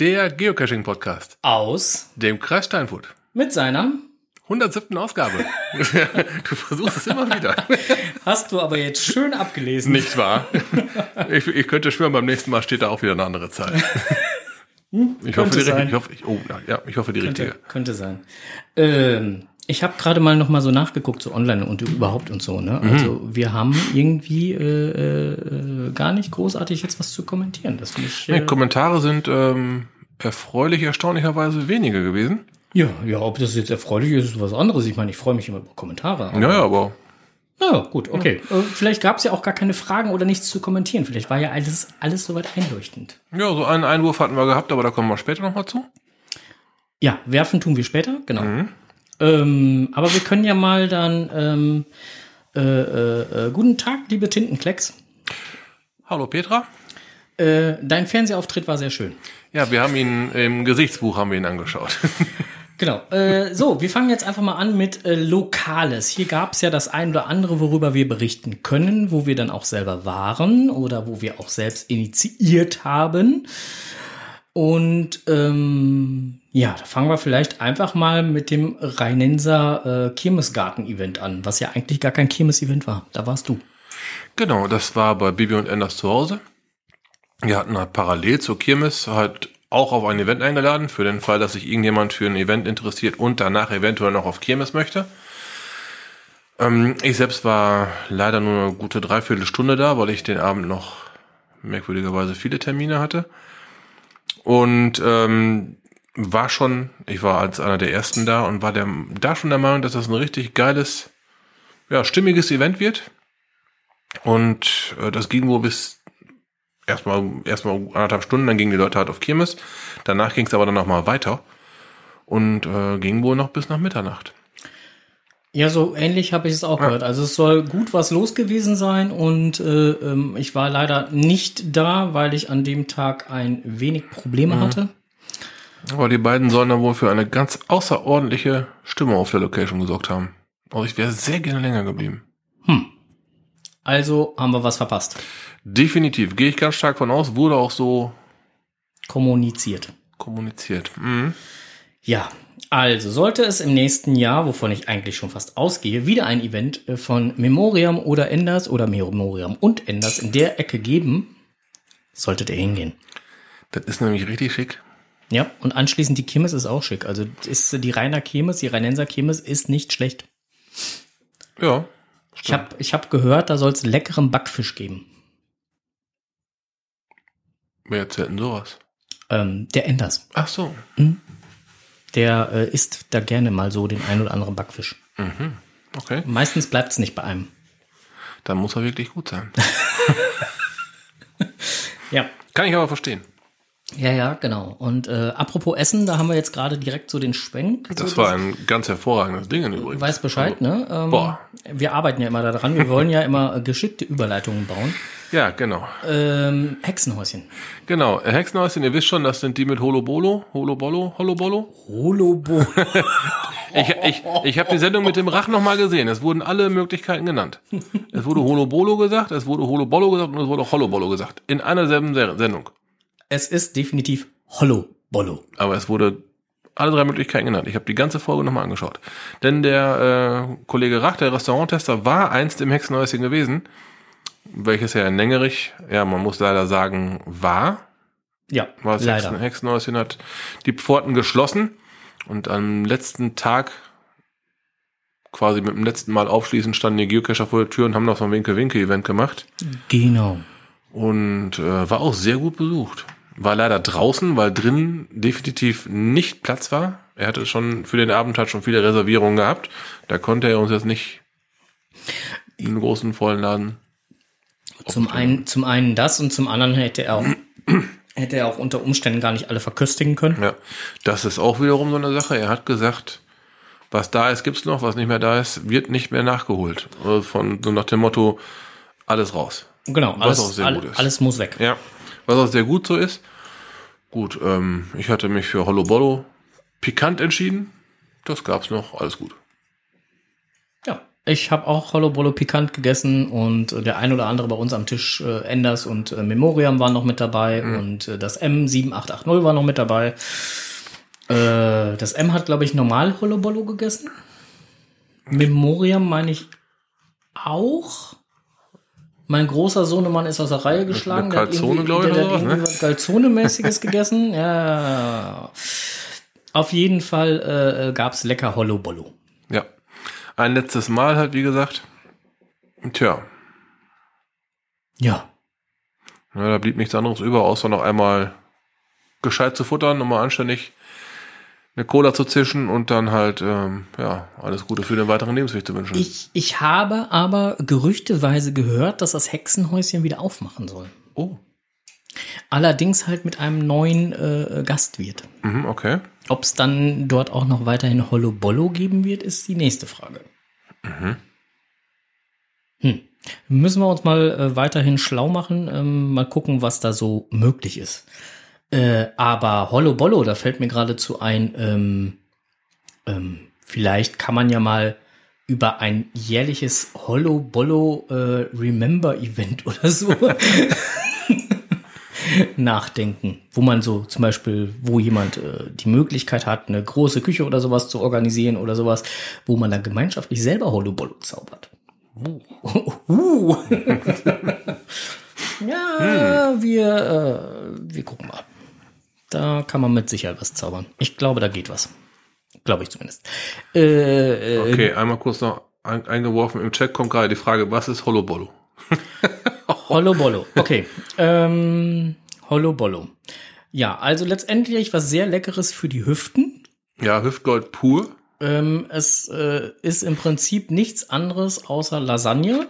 Der Geocaching-Podcast, aus dem Kreis Steinfurt. mit seiner. 107. Ausgabe. du versuchst es immer wieder. Hast du aber jetzt schön abgelesen. Nicht wahr? Ich, ich könnte schwören, beim nächsten Mal steht da auch wieder eine andere Zahl. Ich hoffe, die, ich hoffe, oh, ja, ich hoffe die richtige. Könnte, könnte sein. Ähm, ich habe gerade mal noch mal so nachgeguckt, so online und überhaupt und so. Ne? Also wir haben irgendwie äh, äh, gar nicht großartig jetzt was zu kommentieren. Das ich. Nee, Äh, Kommentare sind ähm, erfreulich, erstaunlicherweise weniger gewesen. ja, ja, ob das jetzt erfreulich ist, ist was anderes. Ich meine, ich freue mich immer über Kommentare. aber- Ja, ja, aber Ja, gut, okay. Äh, vielleicht gab es ja auch gar keine Fragen oder nichts zu kommentieren. Vielleicht war ja alles, alles soweit einleuchtend. ja, so einen Einwurf hatten wir gehabt, aber da kommen wir später nochmal zu. Ja, werfen tun wir später, genau. Ähm, aber wir können ja mal dann ähm, äh, äh, äh, guten Tag, liebe Tintenklecks. Hallo Petra. Äh, dein Fernsehauftritt war sehr schön. Ja, wir haben ihn im Gesichtsbuch haben wir ihn angeschaut. Genau. Äh, so, wir fangen jetzt einfach mal an mit äh, Lokales. Hier gab es ja das ein oder andere, worüber wir berichten können, wo wir dann auch selber waren oder wo wir auch selbst initiiert haben. Und ähm, ja, da fangen wir vielleicht einfach mal mit dem Rheinenser äh, Kirmesgarten-Event an, was ja eigentlich gar kein Kirmes-Event war. Da warst du. Genau, das war bei Bibi und Enders zu Hause. Wir hatten halt parallel zur Kirmes halt auch auf ein Event eingeladen, für den Fall, dass sich irgendjemand für ein Event interessiert und danach eventuell noch auf Kirmes möchte. Ähm, ich selbst war leider nur eine gute Dreiviertelstunde da, weil ich den Abend noch merkwürdigerweise viele Termine hatte. Und ähm, war schon, ich war als einer der ersten da und war der, da schon der Meinung, dass das ein richtig geiles, ja, stimmiges Event wird. Und äh, das ging wohl bis erstmal erstmal anderthalb Stunden, dann gingen die Leute halt auf Kirmes. Danach ging es aber dann nochmal weiter und äh, ging wohl noch bis nach Mitternacht. Ja, so ähnlich habe ich es auch gehört. Also es soll gut was los gewesen sein und äh, ähm, ich war leider nicht da, weil ich an dem Tag ein wenig Probleme hatte. Aber die beiden sollen dann wohl für eine ganz außerordentliche Stimmung auf der Location gesorgt haben. Also ich wäre sehr gerne länger geblieben. Also haben wir was verpasst. Definitiv, gehe ich ganz stark von aus, wurde auch so Kommuniziert. kommuniziert. Mhm. Ja, also sollte es im nächsten Jahr, wovon ich eigentlich schon fast ausgehe, wieder ein Event äh, von Memoriam oder Enders oder Memoriam und Enders in der Ecke geben, solltet ihr hingehen. Das ist nämlich richtig schick. Ja, und anschließend die Kirmes ist auch schick. Also ist die Rainer Kirmes, die Rheinenser Kirmes ist nicht schlecht. Ja. Ich habe ich hab gehört, da soll es leckeren Backfisch geben. Wer erzählt denn sowas? Ähm, der Enders, Ach so. Der äh, isst da gerne mal so den ein oder anderen Backfisch. Okay. Meistens bleibt es nicht bei einem. Dann muss er wirklich gut sein. Ja. Kann ich aber verstehen. Ja, ja, genau. Und äh, apropos Essen, da haben wir jetzt gerade direkt so den Schwenk. Das so war ein ganz hervorragendes Ding übrigens. weißt Bescheid, ne? Ähm, Boah. Wir arbeiten ja immer daran. Wir wollen ja immer äh, geschickte Überleitungen bauen. Ja, genau. Ähm, Hexenhäuschen. Genau. Hexenhäuschen, ihr wisst schon, das sind die mit Holobolo. Holobolo? Holobolo? Holobo. Ich, ich, ich habe die Sendung mit dem Rach nochmal gesehen. Es wurden alle Möglichkeiten genannt. Es wurde Holobolo gesagt, es wurde Holobolo gesagt und es wurde auch Holobolo gesagt. In einer selben Se- Sendung. Es ist definitiv Hollobollo. Aber es wurde alle drei Möglichkeiten genannt. Ich habe die ganze Folge nochmal angeschaut. Denn der äh, Kollege Rach, der Restauranttester, war einst im Hexenhäuschen gewesen, welches ja in Längerich, ja, man muss leider sagen, war. Ja, Weil das leider. Hexen, Hexenhäuschen hat die Pforten geschlossen und am letzten Tag, quasi mit dem letzten Mal aufschließen, standen die Geocacher vor der Tür und haben noch so ein Winke-Winke-Event gemacht. Genau. Und äh, war auch sehr gut besucht. War leider draußen, weil drinnen definitiv nicht Platz war. Er hatte schon für den Abend hat schon viele Reservierungen gehabt. Da konnte er uns jetzt nicht in einen großen vollen Laden. Zum einen, zum einen das und zum anderen hätte er auch, hätte er auch unter Umständen gar nicht alle verköstigen können. Ja, das ist auch wiederum so eine Sache. Er hat gesagt, was da ist, gibt's noch, was nicht mehr da ist, wird nicht mehr nachgeholt. Also Von so nach dem Motto, alles raus. Genau, Was alles, auch sehr all, gut ist. alles muss weg. Ja, was auch sehr gut so ist. Gut, ähm, ich hatte mich für Hollow Bollo pikant entschieden. Das gab's noch, alles gut. Ja, Ich habe auch Hollow Bolo pikant gegessen und äh, der ein oder andere bei uns am Tisch, äh, Enders und äh, Memoriam waren noch mit dabei und äh, das M7880 war noch mit dabei. Äh, das M hat, glaube ich, normal Hollow Bolo gegessen. Memoriam meine ich auch. Mein großer Sohnemann ist aus der Reihe geschlagen. Eine Calzone, der glaub ich, hat irgendwie, oder der, hat irgendwie was Calzone-mäßiges gegessen. Ja. Auf jeden Fall äh, gab's lecker Hollow Bolo. Ja. Ein letztes Mal halt, wie gesagt. Tja, Ja. ja, da blieb nichts anderes über, außer noch einmal gescheit zu futtern, nochmal anständig eine Cola zu zischen und dann halt, ähm, ja, alles Gute für den weiteren Lebensweg zu wünschen. Ich, ich habe aber gerüchteweise gehört, dass das Hexenhäuschen wieder aufmachen soll. oh, Allerdings halt mit einem neuen äh, Gastwirt. mhm, okay. Ob es dann dort auch noch weiterhin Hollow Bollo geben wird, ist die nächste Frage. Hm. Müssen wir uns mal äh, weiterhin schlau machen, ähm, mal gucken, was da so möglich ist. Äh, aber Hollow Bollo, da fällt mir geradezu ein, ähm, ähm, vielleicht kann man ja mal über ein jährliches Hollow Bollo äh, Remember Event oder so nachdenken, wo man so zum Beispiel, wo jemand äh, die Möglichkeit hat, eine große Küche oder sowas zu organisieren oder sowas, wo man dann gemeinschaftlich selber Hollow Bollo zaubert. Uh. ja, wir, äh, wir gucken mal. Da kann man mit Sicherheit was zaubern. Ich glaube, da geht was. Glaube ich zumindest. Äh, äh, Okay, einmal kurz noch ein, eingeworfen. Im Chat kommt gerade die Frage, was ist Hollow Bolo? Hollow Bollo. Okay. Ähm, Hollow Bollo. Ja, also letztendlich was sehr Leckeres für die Hüften. Ja, Hüftgold pur. Ähm, es äh, ist im Prinzip nichts anderes außer Lasagne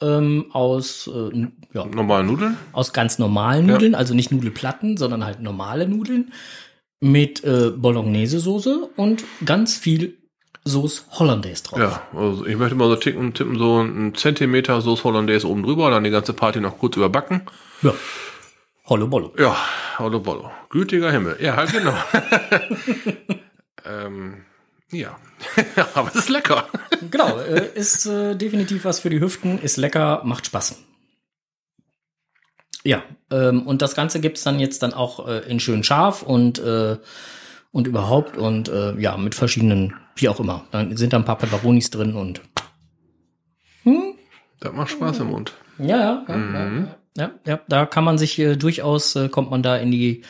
ähm, aus, äh, ja, Normale Nudeln. aus ganz normalen Nudeln, also nicht Nudelplatten, sondern halt normale Nudeln mit äh, Bolognese-Soße und ganz viel Sauce Hollandaise drauf. Ja, also ich möchte mal so ticken, tippen, so einen Zentimeter Sauce Hollandaise oben drüber, dann die ganze Party noch kurz überbacken. ja. Hollow Bollo. Ja, Hollow Bolo. Gütiger Himmel. Ja, halt genau. ähm, ja. Aber es ist lecker. Genau, äh, ist äh, definitiv was für die Hüften, ist lecker, macht Spaß. Ja, ähm, und das Ganze gibt's dann jetzt dann auch äh, in schön scharf und, äh, und überhaupt und äh, ja, mit verschiedenen, wie auch immer. Dann sind da ein paar Peperonis drin und Das macht Spaß im Mund. ja, ja, ja, ja, ja, ja, da kann man sich äh, durchaus, äh, kommt man da in die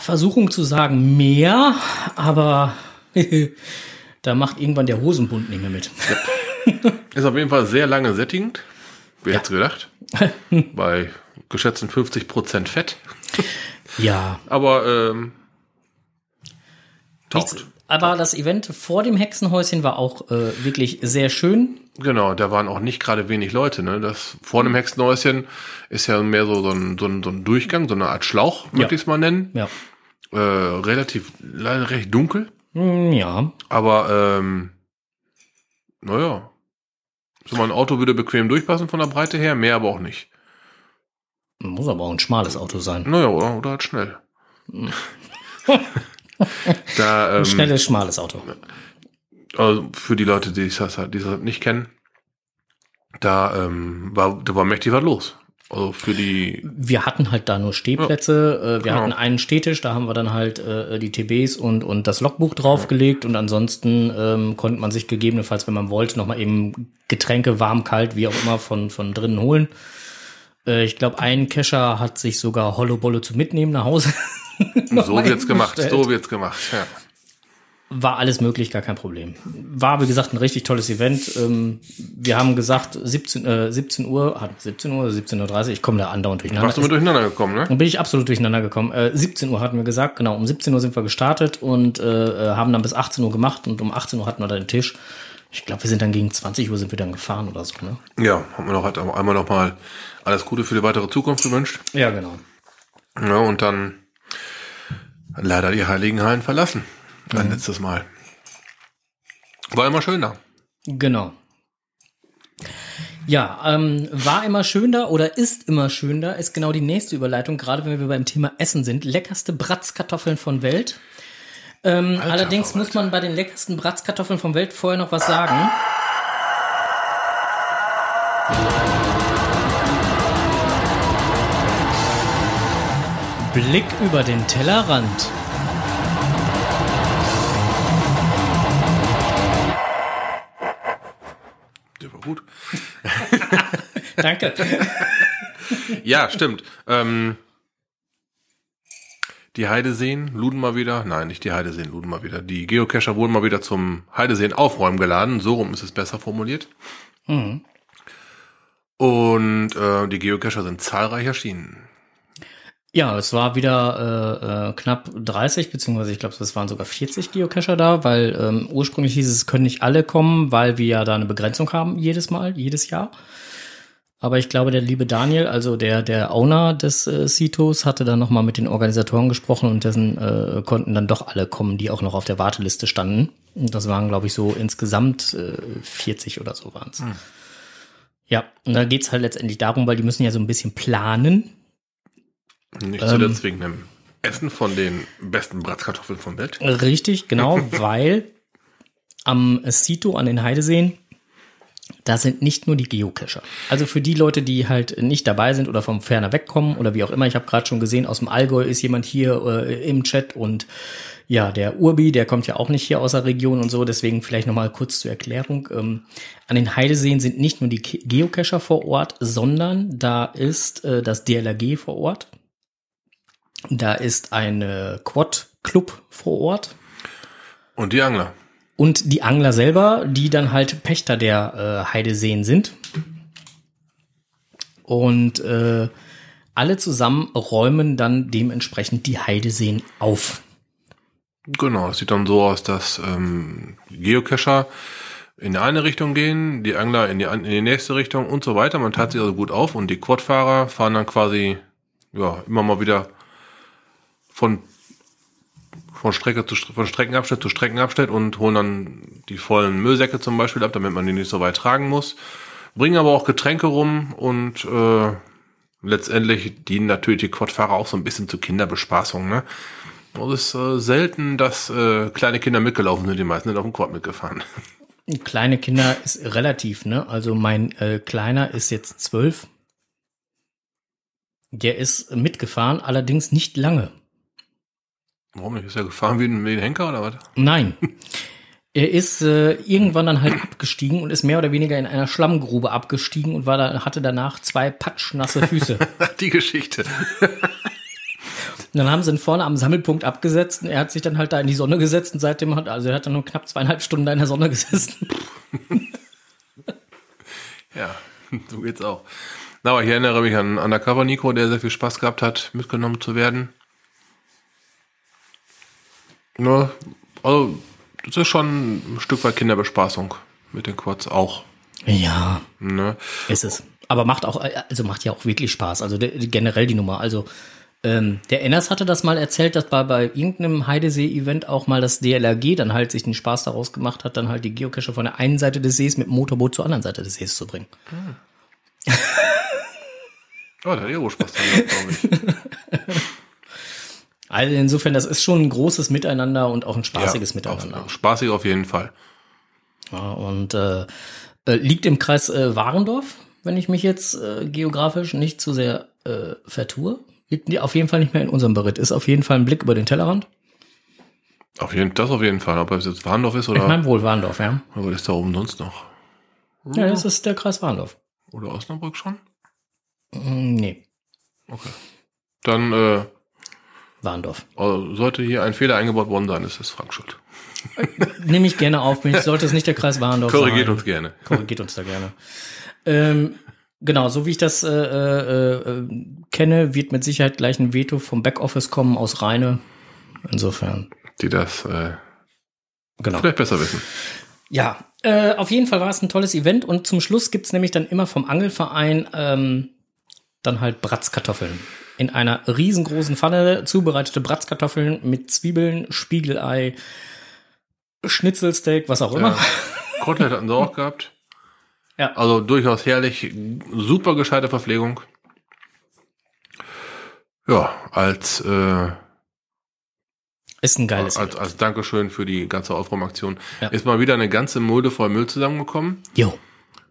Versuchung zu sagen, mehr, aber da macht irgendwann der Hosenbund nicht mehr mit. Ist auf jeden Fall sehr lange sättigend. Wer hätte gedacht? Bei geschätzten 50% Fett. Ja, Aber ähm. Nichts, aber das Event vor dem Hexenhäuschen war auch äh, wirklich sehr schön. Genau, da waren auch nicht gerade wenig Leute. Ne? Das vor dem Hexenhäuschen ist ja mehr so, so, ein, so, ein, so ein Durchgang, so eine Art Schlauch, möchte ich es mal nennen. Ja. Äh, relativ, leider recht dunkel. Hm, Ja. Aber, ähm, naja. So mein Auto würde bequem durchpassen von der Breite her, mehr aber auch nicht. Muss aber auch ein schmales Auto sein. Naja, oder, oder halt schnell. da, ähm, Ein schnelles, schmales Auto. also für die Leute, die das halt, die das halt nicht kennen, da, ähm, war, da war mächtig was los. Also für die, Wir hatten halt da nur Stehplätze. äh, wir Genau. hatten einen Stehtisch, da haben wir dann halt äh, die TBs und, und das Logbuch draufgelegt. Und ansonsten ähm, konnte man sich gegebenenfalls, wenn man wollte, nochmal eben Getränke, warm, kalt, wie auch immer, von, von drinnen holen. Äh, ich glaube, ein Kescher hat sich sogar Hollow Bolle zu mitnehmen nach Hause. so wird's gemacht, so wird's gemacht, ja. War alles möglich, gar kein Problem. War, wie gesagt, ein richtig tolles Event. Ähm, wir haben gesagt, 17, äh, 17 Uhr, hat 17 Uhr, 17.30 Uhr, ich komme da andauernd durcheinander. Warst du mit durcheinander gekommen, ne? Dann bin ich absolut durcheinander gekommen. Äh, 17 Uhr hatten wir gesagt, genau, um 17 Uhr sind wir gestartet und äh, äh, haben dann bis 18 Uhr gemacht und um 18 Uhr hatten wir dann den Tisch. Ich glaube, wir sind dann gegen 20 Uhr sind wir dann gefahren oder so, ne? Ja, haben wir noch halt einmal noch mal alles Gute für die weitere Zukunft gewünscht. Ja, genau. Ja, und dann leider die Heiligen Hallen verlassen. Ein letztes mhm. Mal. War immer schöner. Genau. Ja, ähm, war immer schöner oder ist immer schöner, ist genau die nächste Überleitung, gerade wenn wir beim Thema Essen sind. Leckerste Bratzkartoffeln von Welt. Ähm, allerdings Alter. muss man bei den leckersten Bratzkartoffeln von Welt vorher noch was sagen. Blick über den Tellerrand. Gut. Danke. Ja, stimmt. Ähm, die Heideseen luden mal wieder, nein, nicht die Heideseen luden mal wieder. Die Geocacher wurden mal wieder zum Heideseen aufräumen geladen. So rum ist es besser formuliert. Mhm. Und äh, die Geocacher sind zahlreich erschienen. Ja, es war wieder äh, äh, knapp 30, beziehungsweise ich glaube, es waren sogar 40 Geocacher da, weil ähm, ursprünglich hieß es, es können nicht alle kommen, weil wir ja da eine Begrenzung haben jedes Mal, jedes Jahr. Aber ich glaube, der liebe Daniel, also der der Owner des äh, Citos, hatte dann noch mal mit den Organisatoren gesprochen und dessen äh, konnten dann doch alle kommen, die auch noch auf der Warteliste standen. Und das waren, glaube ich, so insgesamt äh, 40 oder so waren es. Ja, und da geht's halt letztendlich darum, weil die müssen ja so ein bisschen planen, Nicht Ähm. zuletzt wegen dem Essen von den besten Bratkartoffeln vom Welt. Richtig, genau, weil am Sito an den Heideseen, da sind nicht nur die Geocacher. Also für die Leute, die halt nicht dabei sind oder vom ferner wegkommen oder wie auch immer. Ich habe gerade schon gesehen, aus dem Allgäu ist jemand hier äh, im Chat und ja, der Urbi, der kommt ja auch nicht hier aus der Region und so. Deswegen vielleicht nochmal kurz zur Erklärung. Ähm, an den Heideseen sind nicht nur die Geocacher vor Ort, sondern da ist äh, das DLRG vor Ort. Da ist ein Quad-Club vor Ort. Und die Angler. Und die Angler selber, die dann halt Pächter der äh, Heideseen sind. Und äh, alle zusammen räumen dann dementsprechend die Heideseen auf. Genau, es sieht dann so aus, dass ähm, Geocacher in die eine Richtung gehen, die Angler in die, in die nächste Richtung und so weiter. Man teilt sich also gut auf und die Quadfahrer fahren dann quasi ja immer mal wieder von von Strecke zu von Streckenabschnitt zu Streckenabschnitt und holen dann die vollen Müllsäcke zum Beispiel ab, damit man die nicht so weit tragen muss. Bringen aber auch Getränke rum und äh, letztendlich dienen natürlich die Quadfahrer auch so ein bisschen zur Kinderbespaßung. Ne? Es ist äh, selten, dass äh, kleine Kinder mitgelaufen sind. Die meisten sind auf dem Quad mitgefahren. Kleine Kinder ist relativ, ne? Also mein äh, Kleiner ist jetzt zwölf. Der ist mitgefahren, allerdings nicht lange. Warum nicht? Ist er gefahren wie ein, wie ein Henker oder was? Nein. Er ist äh, irgendwann dann halt abgestiegen und ist mehr oder weniger in einer Schlammgrube abgestiegen und war da, hatte danach zwei patschnasse Füße. Die Geschichte. Und dann haben sie ihn vorne am Sammelpunkt abgesetzt und er hat sich dann halt da in die Sonne gesetzt und seitdem hat, also er hat dann nur knapp zweieinhalb Stunden da in der Sonne gesessen. Ja, so geht's auch. Na, aber ich erinnere mich an Undercover Nico, der sehr viel Spaß gehabt hat, mitgenommen zu werden. Ne, also, das ist schon ein Stück weit Kinderbespaßung mit den Quads auch. Ja, Ne? ist es. Aber macht auch, also macht ja auch wirklich Spaß. Also der, generell die Nummer. Also ähm, der Enners hatte das mal erzählt, dass bei, bei irgendeinem Heidesee-Event auch mal das DLRG dann halt sich den Spaß daraus gemacht hat, dann halt die Geocacher von der einen Seite des Sees mit dem Motorboot zur anderen Seite des Sees zu bringen. Oh, da hat wohl Spaß dran, glaube ich. Also insofern, das ist schon ein großes Miteinander und auch ein spaßiges Ja, Miteinander. Auf, spaßig auf jeden Fall. Ja, und äh, äh, liegt im Kreis äh, Warendorf, wenn ich mich jetzt äh, geografisch nicht zu sehr äh, vertue. Liegt die auf jeden Fall nicht mehr in unserem Beritt. Ist auf jeden Fall ein Blick über den Tellerrand. Auf jeden, das auf jeden Fall. Ob es jetzt Warndorf ist Ich oder, meine wohl Warendorf, ja. oder was ist da oben sonst noch? Ja, das ist der Kreis Warendorf. Oder Osnabrück schon? Mm, Nee, Okay. Dann äh, Warendorf. also sollte hier ein Fehler eingebaut worden sein, ist es Frank schuld. Nehme ich gerne auf mich. Sollte es nicht der Kreis Warendorf Korrigiert sein. uns gerne. Korrigiert uns da gerne. Ähm, genau, so wie ich das äh, äh, äh, kenne, wird mit Sicherheit gleich ein Veto vom Backoffice kommen aus Rheine. Insofern, Die das äh, genau. vielleicht besser wissen. Ja, äh, auf jeden Fall war es ein tolles Event und zum Schluss gibt's nämlich dann immer vom Angelverein ähm, dann halt Bratzkartoffeln. In einer riesengroßen Pfanne zubereitete Bratzkartoffeln mit Zwiebeln, Spiegelei, Schnitzelsteak, was auch immer. Ja. Kotelett hatten sie auch gehabt. Ja. Also durchaus herrlich, super gescheite Verpflegung. Ja, als, äh, Ist ein geiles als, als Dankeschön für die ganze Aufräumaktion Ja. ist mal wieder eine ganze Mulde voll Müll zusammengekommen. Jo.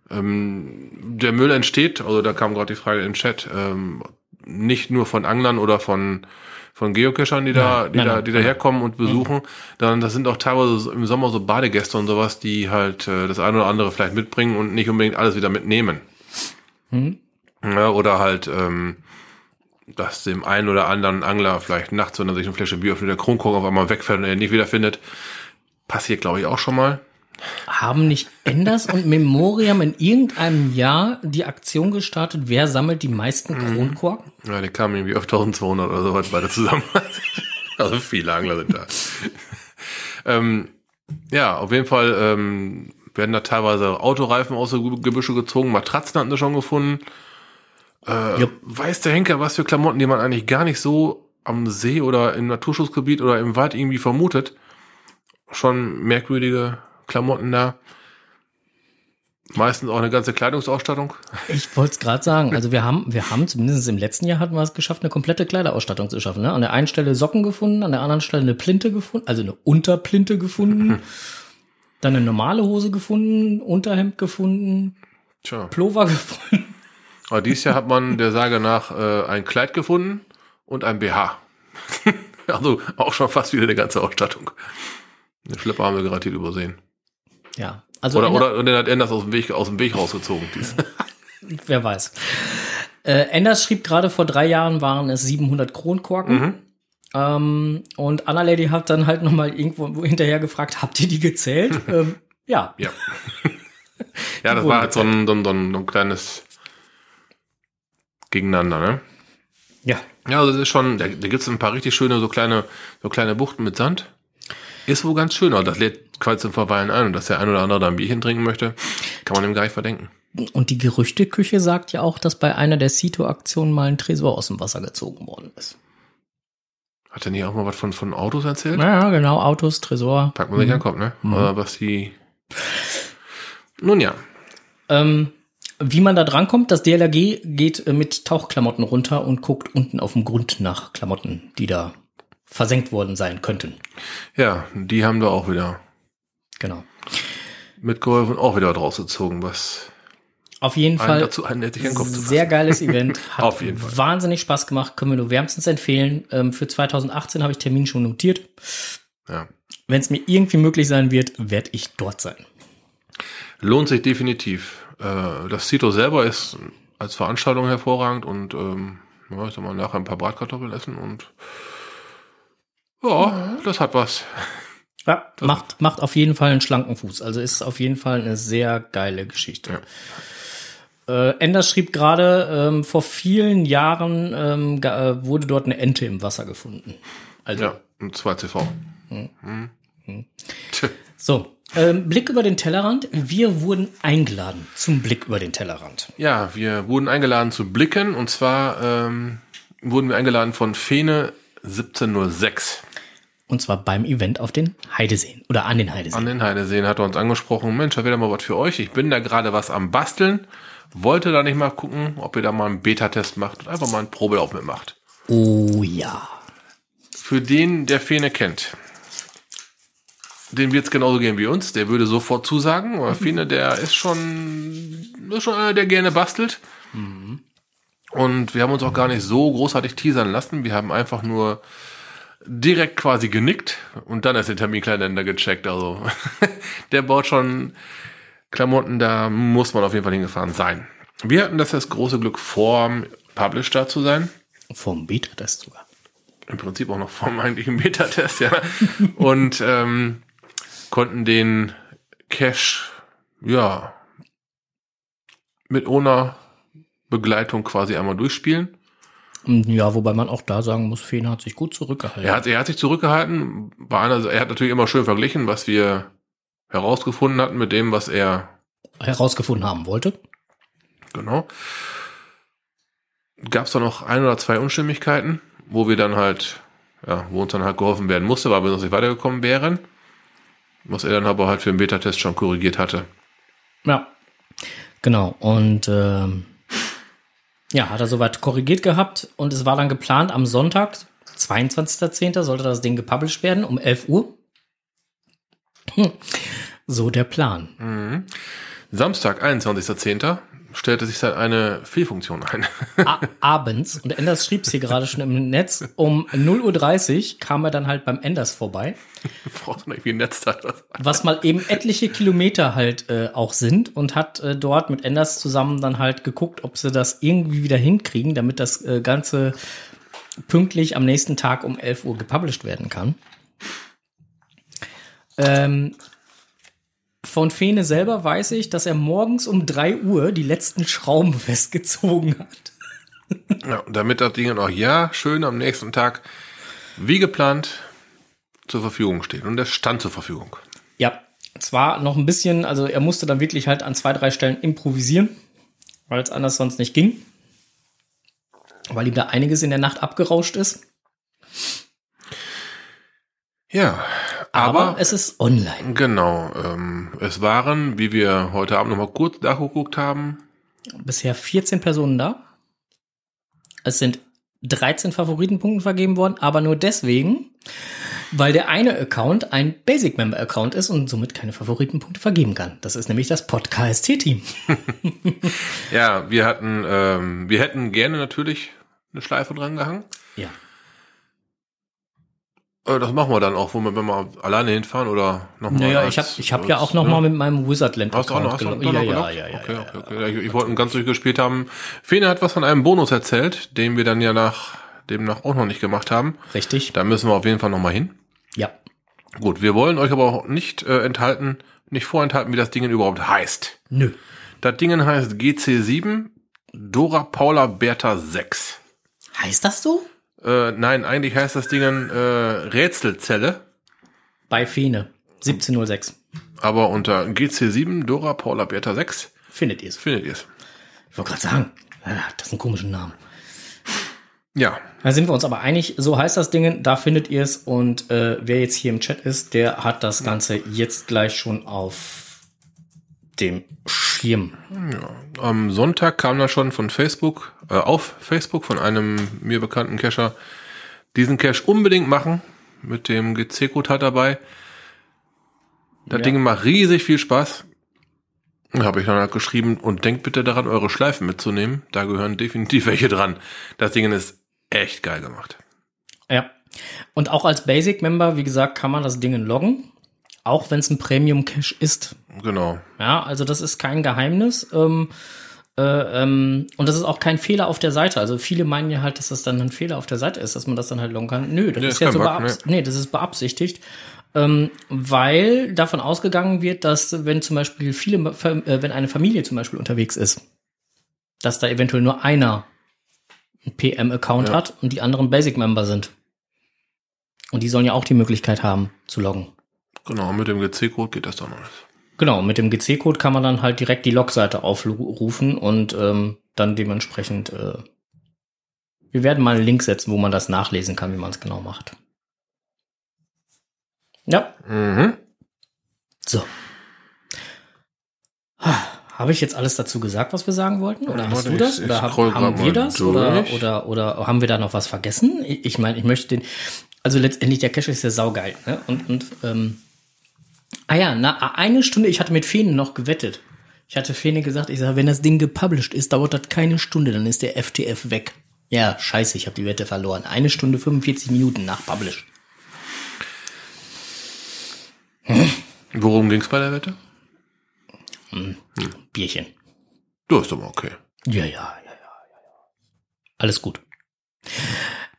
Ähm, der Müll entsteht, also da kam gerade die Frage in den Chat, ähm, nicht nur von Anglern oder von von Geocachern, die da, die nein, da, nein, die da herkommen und besuchen, dann das sind auch teilweise im Sommer so Badegäste und sowas, die halt äh, das eine oder andere vielleicht mitbringen und nicht unbedingt alles wieder mitnehmen. Ja, oder halt, ähm, dass dem einen oder anderen Angler vielleicht nachts, wenn er sich eine Flasche Bier öffnet, der Kronkorken auf einmal wegfällt und er nicht wiederfindet. Passiert, glaube ich, auch schon mal. Haben nicht Enders und Memoriam in irgendeinem Jahr die Aktion gestartet, wer sammelt die meisten Kronkorken? Ja, die kamen irgendwie auf 1200 oder so weit beide zusammen. also viele Angler sind da. ähm, ja, auf jeden Fall ähm, werden da teilweise Autoreifen aus den Gebüsche gezogen, Matratzen hatten sie schon gefunden. Äh, Jupp. Weiß der Henker, was für Klamotten, die man eigentlich gar nicht so am See oder im Naturschutzgebiet oder im Wald irgendwie vermutet. Schon merkwürdige Klamotten da. Meistens auch eine ganze Kleidungsausstattung. Ich wollte es gerade sagen. Also wir haben, wir haben zumindest im letzten Jahr hatten wir es geschafft, eine komplette Kleiderausstattung zu schaffen. Ne? An der einen Stelle Socken gefunden, an der anderen Stelle eine Plinte gefunden, also eine Unterplinte gefunden, dann eine normale Hose gefunden, Unterhemd gefunden, Tja. Pullover gefunden. Aber dieses Jahr hat man der Sage nach äh, ein Kleid gefunden und ein BH. also auch schon fast wieder eine ganze Ausstattung. Den Schlepper haben wir garantiert übersehen. Ja, also Oder, oder und den hat Enders aus dem Weg, aus dem Weg rausgezogen. Wer weiß. Äh, Enders schrieb gerade vor drei Jahren waren es 700 Kronkorken. Ähm, und Anna Lady hat dann halt nochmal irgendwo hinterher gefragt, habt ihr die gezählt? ähm, ja, ja. ja, das war halt so ein, so, ein, so ein kleines Gegeneinander, ne? ja. Ja, also das ist schon, da, da gibt's ein paar richtig schöne, so kleine, so kleine Buchten mit Sand. Ist wohl ganz schön, aber das lädt quasi zum Verweilen ein und dass der ein oder andere da ein Bierchen trinken möchte, kann man ihm gar nicht verdenken. Und die Gerüchteküche sagt ja auch, dass bei einer der Cito-Aktionen mal ein Tresor aus dem Wasser gezogen worden ist. Hat er nicht auch mal was von, von Autos erzählt? Ja, genau, Autos, Tresor. Packt man sich an den Kopf, ne? Aber was die. Nun ja. Ähm, wie man da drankommt, das DLRG geht mit Tauchklamotten runter und guckt unten auf dem Grund nach Klamotten, die da versenkt worden sein könnten. Ja, die haben da auch wieder Genau. mitgeholfen, auch wieder draus gezogen, was Auf jeden einen Fall dazu den Kopf zu sehr geiles Event. Hat Auf jeden Fall. wahnsinnig Spaß gemacht, können wir nur wärmstens empfehlen. Ähm, für 2018 habe ich Termin schon notiert. Ja. Wenn es mir irgendwie möglich sein wird, werde ich dort sein. Lohnt sich definitiv. Äh, Das Cito selber ist als Veranstaltung hervorragend und ähm, ja, ich sag mal, nachher ein paar Bratkartoffeln essen und ja, das hat was. Ja, macht, macht auf jeden Fall einen schlanken Fuß. Also ist auf jeden Fall eine sehr geile Geschichte. Äh, Enders schrieb gerade, ähm, vor vielen Jahren ähm, äh, wurde dort eine Ente im Wasser gefunden. Also, Ja, und 2CV. Mhm. Tja. so. Ähm, Blick über den Tellerrand. Wir wurden eingeladen zum Blick über den Tellerrand. Ja, wir wurden eingeladen zu blicken und zwar ähm, wurden wir eingeladen von Fene 1706. Und zwar beim Event auf den Heideseen oder an den An Heideseen. den Heideseen hat er uns angesprochen, Mensch, da wäre mal was für euch. Ich bin da gerade was am Basteln. Wollte da nicht mal gucken, ob ihr da mal einen Beta-Test macht und einfach mal einen Probelauf mitmacht. Oh ja. Für den, der Fene kennt, dem wird es genauso gehen wie uns. Der würde sofort zusagen. Aber Fene, der ist schon, ist schon einer, der gerne bastelt. Und wir haben uns auch gar nicht so großartig teasern lassen. Wir haben einfach nur direkt quasi genickt und dann erst den Terminkalender gecheckt. Also der baut schon Klamotten, da muss man auf jeden Fall hingefahren sein. Wir hatten das das große Glück, vorm Publish da zu sein. Vom Beta-Test sogar. Im Prinzip auch noch vom eigentlichen Beta-Test, ja. Und ähm, konnten den Cache, ja, mit ohne Begleitung quasi einmal durchspielen. Ja, wobei man auch da sagen muss, Feen hat sich gut zurückgehalten. Er hat, er hat sich zurückgehalten. Bei einer, er hat natürlich immer schön verglichen, was wir herausgefunden hatten mit dem, was er herausgefunden haben wollte. Genau. Gab es da noch ein oder zwei Unstimmigkeiten, wo wir dann halt, ja, wo uns dann halt geholfen werden musste, weil wir sonst nicht weitergekommen wären. Was er dann aber halt für den Beta-Test schon korrigiert hatte. Ja. Genau. Und ähm, ja, hat er soweit korrigiert gehabt und es war dann geplant am Sonntag, 22.10. sollte das Ding gepublished werden um 11 Uhr. Hm. So der Plan. Samstag, 21.10., stellte sich dann eine Fehlfunktion ein. abends, und Enders schrieb es hier gerade schon im Netz, um 0.30 Uhr kam er dann halt beim Enders vorbei. Braucht man irgendwie ein Netzteil. Was mal eben etliche Kilometer halt äh, auch sind und hat äh, dort mit Enders zusammen dann halt geguckt, ob sie das irgendwie wieder hinkriegen, damit das äh, Ganze pünktlich am nächsten Tag um 11 Uhr gepublished werden kann. Ähm, von Fene selber weiß ich, dass er morgens um 3 Uhr die letzten Schrauben festgezogen hat. Ja, damit das Ding auch ja schön am nächsten Tag wie geplant zur Verfügung steht. Und es stand zur Verfügung. Ja, zwar noch ein bisschen, also er musste dann wirklich halt an zwei, drei Stellen improvisieren, weil es anders sonst nicht ging. Weil ihm da einiges in der Nacht abgerauscht ist. Ja, Aber, aber, es ist online. genau, ähm, es waren, wie wir heute Abend noch mal kurz nachgeguckt haben, Bisher 14 Personen da. Es sind 13 Favoritenpunkte vergeben worden, aber nur deswegen, weil der eine Account ein Basic Member Account ist und somit keine Favoritenpunkte vergeben kann. Das ist nämlich das Podcast-Team. ja, wir hatten, ähm, wir hätten gerne natürlich eine Schleife dran gehangen. Ja. Äh, Das machen wir dann auch, wo wir, wenn wir alleine hinfahren oder nochmal. Naja, ich habe ich hab ja auch noch mal mit meinem Wizardland Hast du auch noch, hast du noch Ja, ja, gelockt? ja, ja, okay, ja, okay, okay. Ich, ich wollte ihn ganz durchgespielt haben. Fene hat was von einem Bonus erzählt, den wir dann ja nach demnach auch noch nicht gemacht haben. Richtig. Da müssen wir auf jeden Fall nochmal hin. Ja. Gut, wir wollen euch aber auch nicht äh, enthalten, nicht vorenthalten, wie das Ding überhaupt heißt. Nö. Das Ding heißt GC7 Dora Paula Bertha 6. Heißt das so? Äh, nein, eigentlich heißt das Ding äh, Rätselzelle, Bei Fene. 1706. aber unter GC7 Dora Paula Bertha 6 Findet ihr es? findet ihr es. Ich wollte gerade sagen, ah, das ist ein komischen Namen. Ja, Da sind wir uns aber einig, so heißt das Ding, da findet ihr es und äh, wer jetzt hier im Chat ist, der hat das Ganze jetzt gleich schon auf dem Schirm. am Sonntag kam da schon von Facebook, äh, auf Facebook von einem mir bekannten Cacher, diesen Cache unbedingt machen, mit dem GC-Code halt dabei. Das Ja. Ding macht riesig viel Spaß. Habe ich dann halt geschrieben und denkt bitte daran, eure Schleifen mitzunehmen. Da gehören definitiv welche dran. Das Ding ist echt geil gemacht. Ja. Und auch als Basic-Member, wie gesagt, kann man das Ding loggen, auch wenn es ein Premium-Cache ist. Genau. Ja, also das ist kein Geheimnis. Ähm, äh, ähm, und das ist auch kein Fehler auf der Seite. Also viele meinen ja halt, dass das dann ein Fehler auf der Seite ist, dass man das dann halt loggen kann. Nö, das Nee, ist ist ja so Bug, beabs nee. das ist beabsichtigt. Ähm, weil davon ausgegangen wird, dass wenn zum Beispiel viele, äh, wenn eine Familie zum Beispiel unterwegs ist, dass da eventuell nur einer einen PM-Account Ja. hat und die anderen Basic-Member sind. Und die sollen ja auch die Möglichkeit haben zu loggen. Genau, mit dem GC-Code geht das dann alles. Genau, mit dem GC-Code kann man dann halt direkt die Logseite aufrufen und ähm, dann dementsprechend, äh, wir werden mal einen Link setzen, wo man das nachlesen kann, wie man es genau macht. Ja, Mhm. so. Habe ich jetzt alles dazu gesagt, was wir sagen wollten? Oder Ja, hast du das? ich- Oder ich haben grad wir das? Oder, oder, oder haben wir da noch was vergessen? Ich, ich meine, ich möchte den. Also letztendlich, der Cache ist ja saugeil. Ne? Und, und ähm, ah ja, na, eine Stunde, ich hatte mit Fene noch gewettet. Ich hatte Fene gesagt, ich sage, wenn das Ding gepublished ist, dauert das keine Stunde, dann ist der FTF weg. Ja, scheiße, ich habe die Wette verloren. Eine Stunde 45 Minuten nach Publish. Worum ging's bei der Wette? Bierchen. Du ist aber okay. Ja, ja, ja, ja, ja. ja. Alles gut.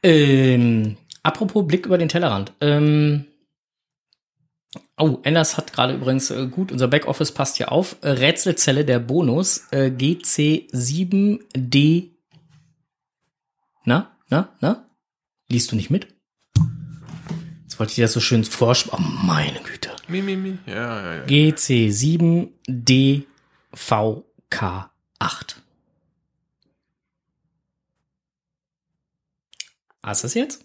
Ähm, apropos Blick über den Tellerrand. Ähm, oh, Enders hat gerade übrigens äh, gut, unser Backoffice passt hier auf. Äh, Rätselzelle der Bonus äh, GC7D. Na, na, na? Liest du nicht mit? Jetzt wollte ich das so schön vorsch... Oh, meine Güte. Mi, mi, mi. Ja, ja, ja. GC7DVK8. Hast du es jetzt?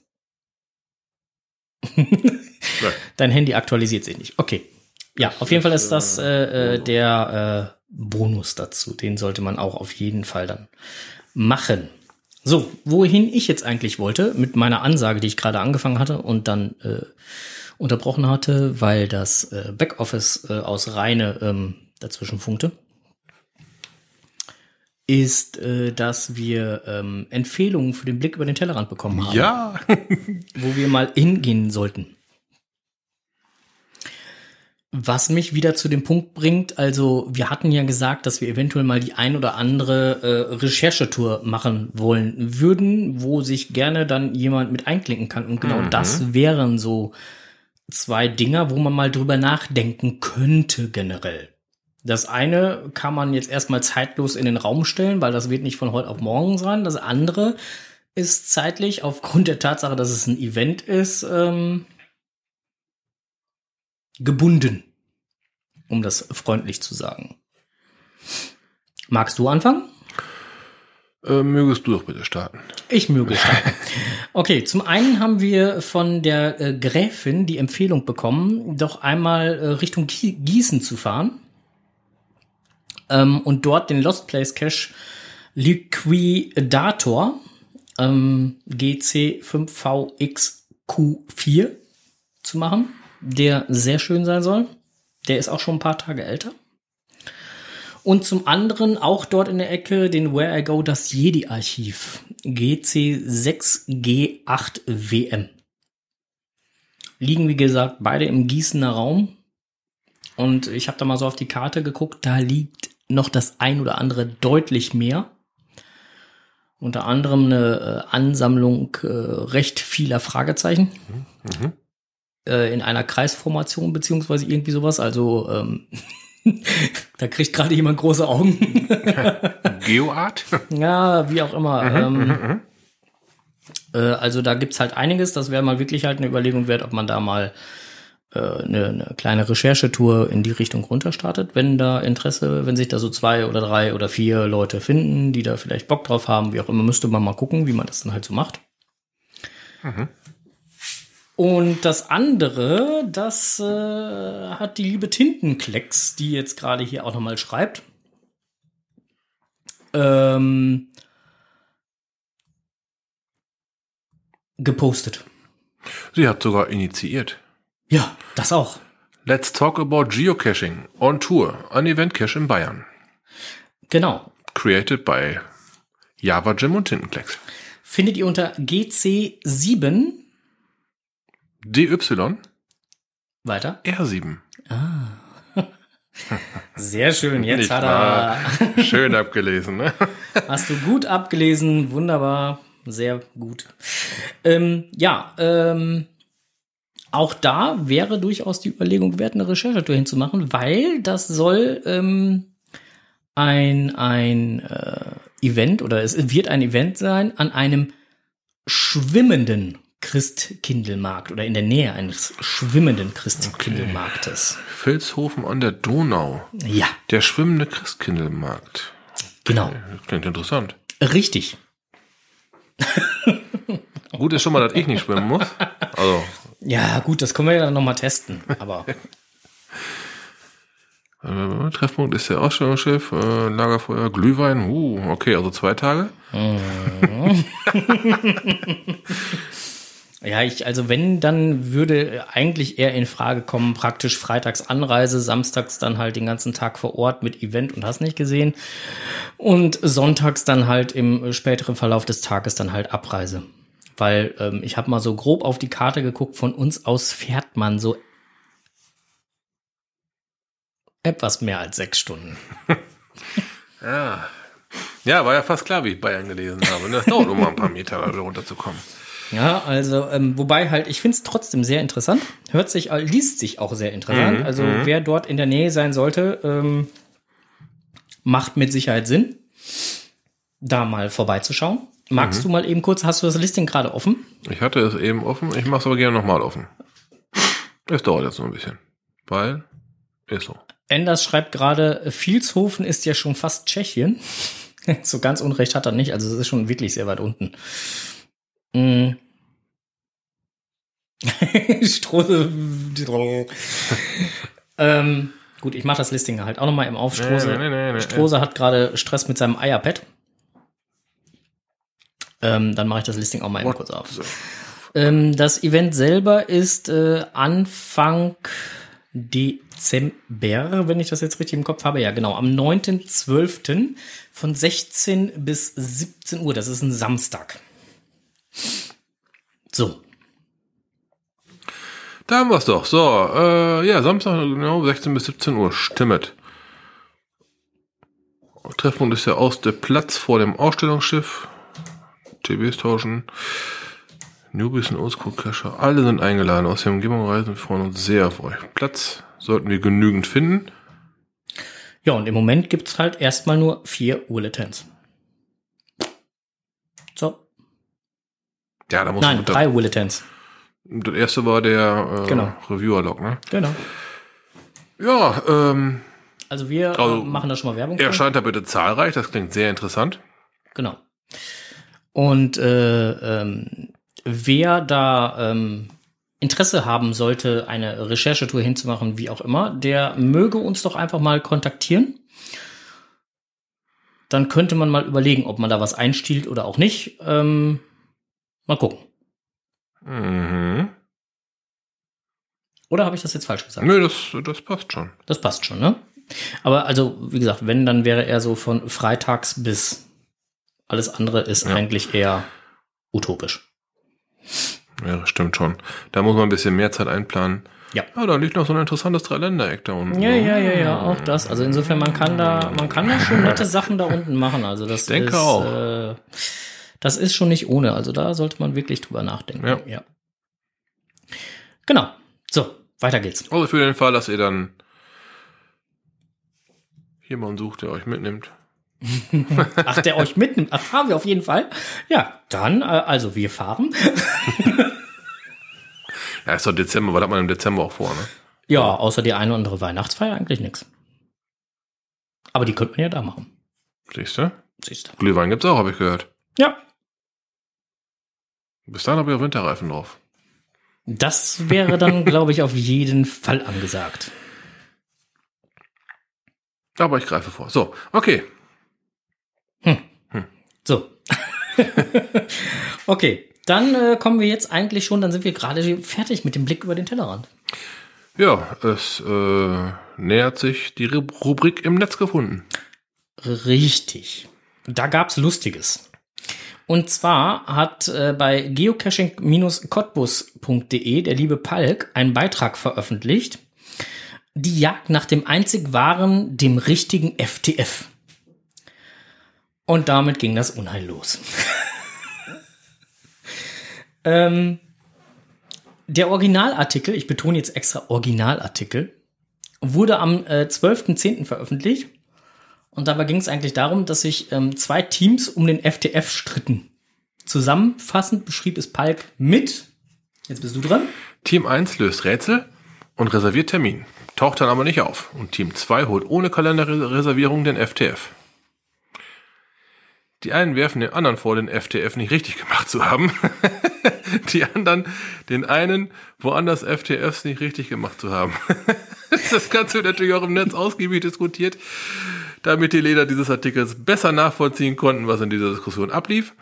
Dein Handy aktualisiert sich nicht. Okay. Ja, auf jeden Fall ist das äh, äh, der äh, Bonus dazu. Den sollte man auch auf jeden Fall dann machen. So, wohin ich jetzt eigentlich wollte mit meiner Ansage, die ich gerade angefangen hatte und dann äh, unterbrochen hatte, weil das äh, Backoffice äh, aus Reine ähm, dazwischen funkte. ist, äh, dass wir ähm, Empfehlungen für den Blick über den Tellerrand bekommen haben. Ja. wo wir mal hingehen sollten. Was mich wieder zu dem Punkt bringt, also wir hatten ja gesagt, dass wir eventuell mal die ein oder andere äh, Recherchetour machen wollen würden, wo sich gerne dann jemand mit einklinken kann. Und genau Mhm. das wären so zwei Dinger, wo man mal drüber nachdenken könnte generell. Das eine kann man jetzt erstmal zeitlos in den Raum stellen, weil das wird nicht von heute auf morgen sein. Das andere ist zeitlich aufgrund der Tatsache, dass es ein Event ist, ähm, gebunden, um das freundlich zu sagen. Magst du anfangen? Äh, mögest du doch bitte starten. Ich möge starten. Okay, zum einen haben wir von der äh, Gräfin die Empfehlung bekommen, doch einmal äh, Richtung Gie- Gießen zu fahren ähm, und dort den Lost Place Cache Liquidator ähm, GC5VXQ4 zu machen, der sehr schön sein soll. Der ist auch schon ein paar Tage älter. Und zum anderen auch dort in der Ecke den Where I Go das Jedi-Archiv GC6G8WM. Liegen, wie gesagt, beide im Gießener Raum. Und ich habe da mal so auf die Karte geguckt, da liegt noch das ein oder andere deutlich mehr. Unter anderem eine äh, Ansammlung äh, recht vieler Fragezeichen Mhm. Äh, in einer Kreisformation beziehungsweise irgendwie sowas. Also ähm, da kriegt gerade jemand große Augen. Geoart? ja, wie auch immer. ähm, mhm. äh, also da gibt's halt einiges. Das wäre mal wirklich halt eine Überlegung wert, ob man da mal äh, eine, eine kleine Recherchetour in die Richtung runterstartet. Wenn da Interesse, wenn sich da so zwei oder drei oder vier Leute finden, die da vielleicht Bock drauf haben, wie auch immer, müsste man mal gucken, wie man das dann halt so macht. Und das andere, das äh, hat die liebe Tintenklecks, die jetzt gerade hier auch nochmal schreibt. Ähm, gepostet. Sie hat sogar initiiert. Ja, das auch. Let's talk about geocaching on tour, an Event Cache in Bayern. Genau. Created by Java Jim und Tintenklecks. Findet ihr unter GC7 DY weiter? R7. Sehr schön. Jetzt Nicht hat er. Schön abgelesen, ne? Hast du gut abgelesen. Wunderbar. Sehr gut. Ähm, ja, ähm, auch da wäre durchaus die Überlegung wert, eine Recherchetour hinzumachen, weil das soll ähm, ein, ein äh, Event oder es wird ein Event sein an einem schwimmenden Christkindlmarkt oder in der Nähe eines schwimmenden Christkindlmarktes. Vilshofen an der Donau. Ja, Der schwimmende Christkindlmarkt. genau. Klingt interessant. Richtig. Gut ist schon mal, dass ich nicht schwimmen muss. Also, Ja, gut, das können wir ja dann nochmal testen. Aber äh, Treffpunkt ist der Ausstellungsschiff, äh, Lagerfeuer, Glühwein. Uh, okay, also zwei Tage. ja, ich, also wenn, dann würde eigentlich eher in Frage kommen, praktisch freitags Anreise, samstags dann halt den ganzen Tag vor Ort mit Event und hast nicht gesehen. Und sonntags dann halt im späteren Verlauf des Tages dann halt Abreise. Weil ähm, ich habe mal so grob auf die Karte geguckt, von uns aus fährt man so etwas mehr als sechs Stunden. Ja. Ja, war ja fast klar, wie ich Bayern gelesen habe. Und das dauert immer ein paar Meter, da runterzukommen. Ja, also, ähm, wobei halt, ich finde es trotzdem sehr interessant. Hört sich, äh, liest sich auch sehr interessant. Mhm, also, wer dort in der Nähe sein sollte, ähm, macht mit Sicherheit Sinn, da mal vorbeizuschauen. Magst Mhm. du mal eben kurz, hast du das Listing gerade offen? Ich hatte es eben offen, ich mache es aber gerne nochmal offen. Es dauert jetzt noch ein bisschen. Weil, ist so. Enders schreibt gerade, Vilshofen ist ja schon fast Tschechien. so ganz Unrecht hat er nicht, also es ist schon wirklich sehr weit unten. Mm. Strose. ähm, gut, ich mache das Listing halt auch nochmal im Auf. Strose, Nee, nee, nee, Strose hat gerade Stress mit seinem Eierpad. Ähm, dann mache ich das Listing auch mal eben kurz auf. Ähm, das Event selber ist äh, Anfang Dezember, wenn ich das jetzt richtig im Kopf habe. Ja, genau. Am 9.12. von 16 bis 17 Uhr. Das ist ein Samstag. So. Da haben wir es doch. So, äh, ja, Samstag, genau, 16 bis 17 Uhr. Stimmt. Treffpunkt ist ja aus der Platz vor dem Ausstellungsschiff. TBs tauschen. Newbies und Oldschool Cacher. Alle sind eingeladen. Aus der Umgebung reisen wir freuen uns sehr auf euch. Platz sollten wir genügend finden. Ja, und im Moment gibt's halt erstmal nur vier Bulletins. So. Ja, da muss Nein, man- drei Bulletins. Das erste war der äh, Genau. Reviewer-Log, ne? Genau. Ja, ähm, Also wir Also, äh, machen da schon mal Werbung. für. erscheint da bitte zahlreich. Das klingt sehr interessant. Genau. Und äh, ähm, wer da ähm, Interesse haben sollte, eine Recherchetour hinzumachen, wie auch immer, der möge uns doch einfach mal kontaktieren. Dann könnte man mal überlegen, ob man da was einstiehlt oder auch nicht. Ähm, mal gucken. Mhm. Oder habe ich das jetzt falsch gesagt? Nö, das, das passt schon. Das passt schon, ne? Aber also, wie gesagt, wenn, dann wäre er so von freitags bis alles andere ist Ja. eigentlich eher utopisch. Ja, das stimmt schon. Da muss man ein bisschen mehr Zeit einplanen. Ja. Ah, da liegt noch so ein interessantes Dreiländereck da unten. Ja, ja, ja, ja, auch das. Also insofern, man kann da, man kann da schon nette Sachen da unten machen. Also das denke ist, auch. Äh, das ist schon nicht ohne. Also da sollte man wirklich drüber nachdenken. Ja. ja. Genau. So, weiter geht's. Also für den Fall, dass ihr dann jemanden sucht, der euch mitnimmt. Ach, der euch mitnimmt. Ach, fahren wir auf jeden Fall. Ja, dann, äh, also wir fahren. Ja, ist doch Dezember, was hat man im Dezember auch vor, ne? Ja, außer die eine oder andere Weihnachtsfeier eigentlich nix. Aber die könnte man ja da machen. Siehst du? Siehst du. Glühwein gibt's auch, habe ich gehört. Ja, Bis dahin habe ich auch Winterreifen drauf. das wäre dann, glaube ich, auf jeden Fall angesagt. Aber ich greife vor. So, okay. So. okay, dann äh, kommen wir jetzt eigentlich schon, dann sind wir gerade fertig mit dem Blick über den Tellerrand. Ja, es äh, nähert sich die Ru- Rubrik im Netz gefunden. Richtig. Da gab's Lustiges. Und zwar hat äh, bei geocaching-cottbus.de der liebe Palk einen Beitrag veröffentlicht. Die Jagd nach dem einzig wahren, dem richtigen FTF. Und damit ging das Unheil los. ähm, der Originalartikel, ich betone jetzt extra Originalartikel, wurde am äh, 12.10. veröffentlicht. Und dabei ging es eigentlich darum, dass sich ähm, zwei Teams um den FTF stritten. Zusammenfassend beschrieb es Palk mit, jetzt bist du dran, Team 1 löst Rätsel und reserviert Termin. Taucht dann aber nicht auf. Und Team 2 holt ohne Kalenderreservierung den FTF. Die einen werfen den anderen vor, den FTF nicht richtig gemacht zu haben. Die anderen den einen woanders FTFs nicht richtig gemacht zu haben. Das Ganze wird natürlich auch im Netz ausgiebig diskutiert, damit die Leser dieses Artikels besser nachvollziehen konnten, was in dieser Diskussion ablief.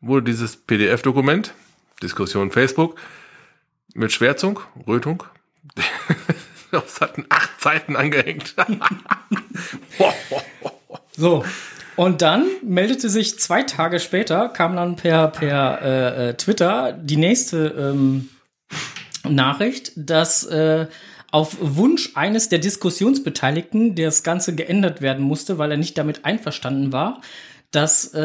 Wurde dieses PDF-Dokument, Diskussion Facebook, mit Schwärzung, Rötung, das hatten acht Seiten angehängt. So. Und dann meldete sich zwei Tage später, kam dann per, per äh, äh, Twitter die nächste ähm, Nachricht, dass äh, auf Wunsch eines der Diskussionsbeteiligten das Ganze geändert werden musste, weil er nicht damit einverstanden war, dass äh,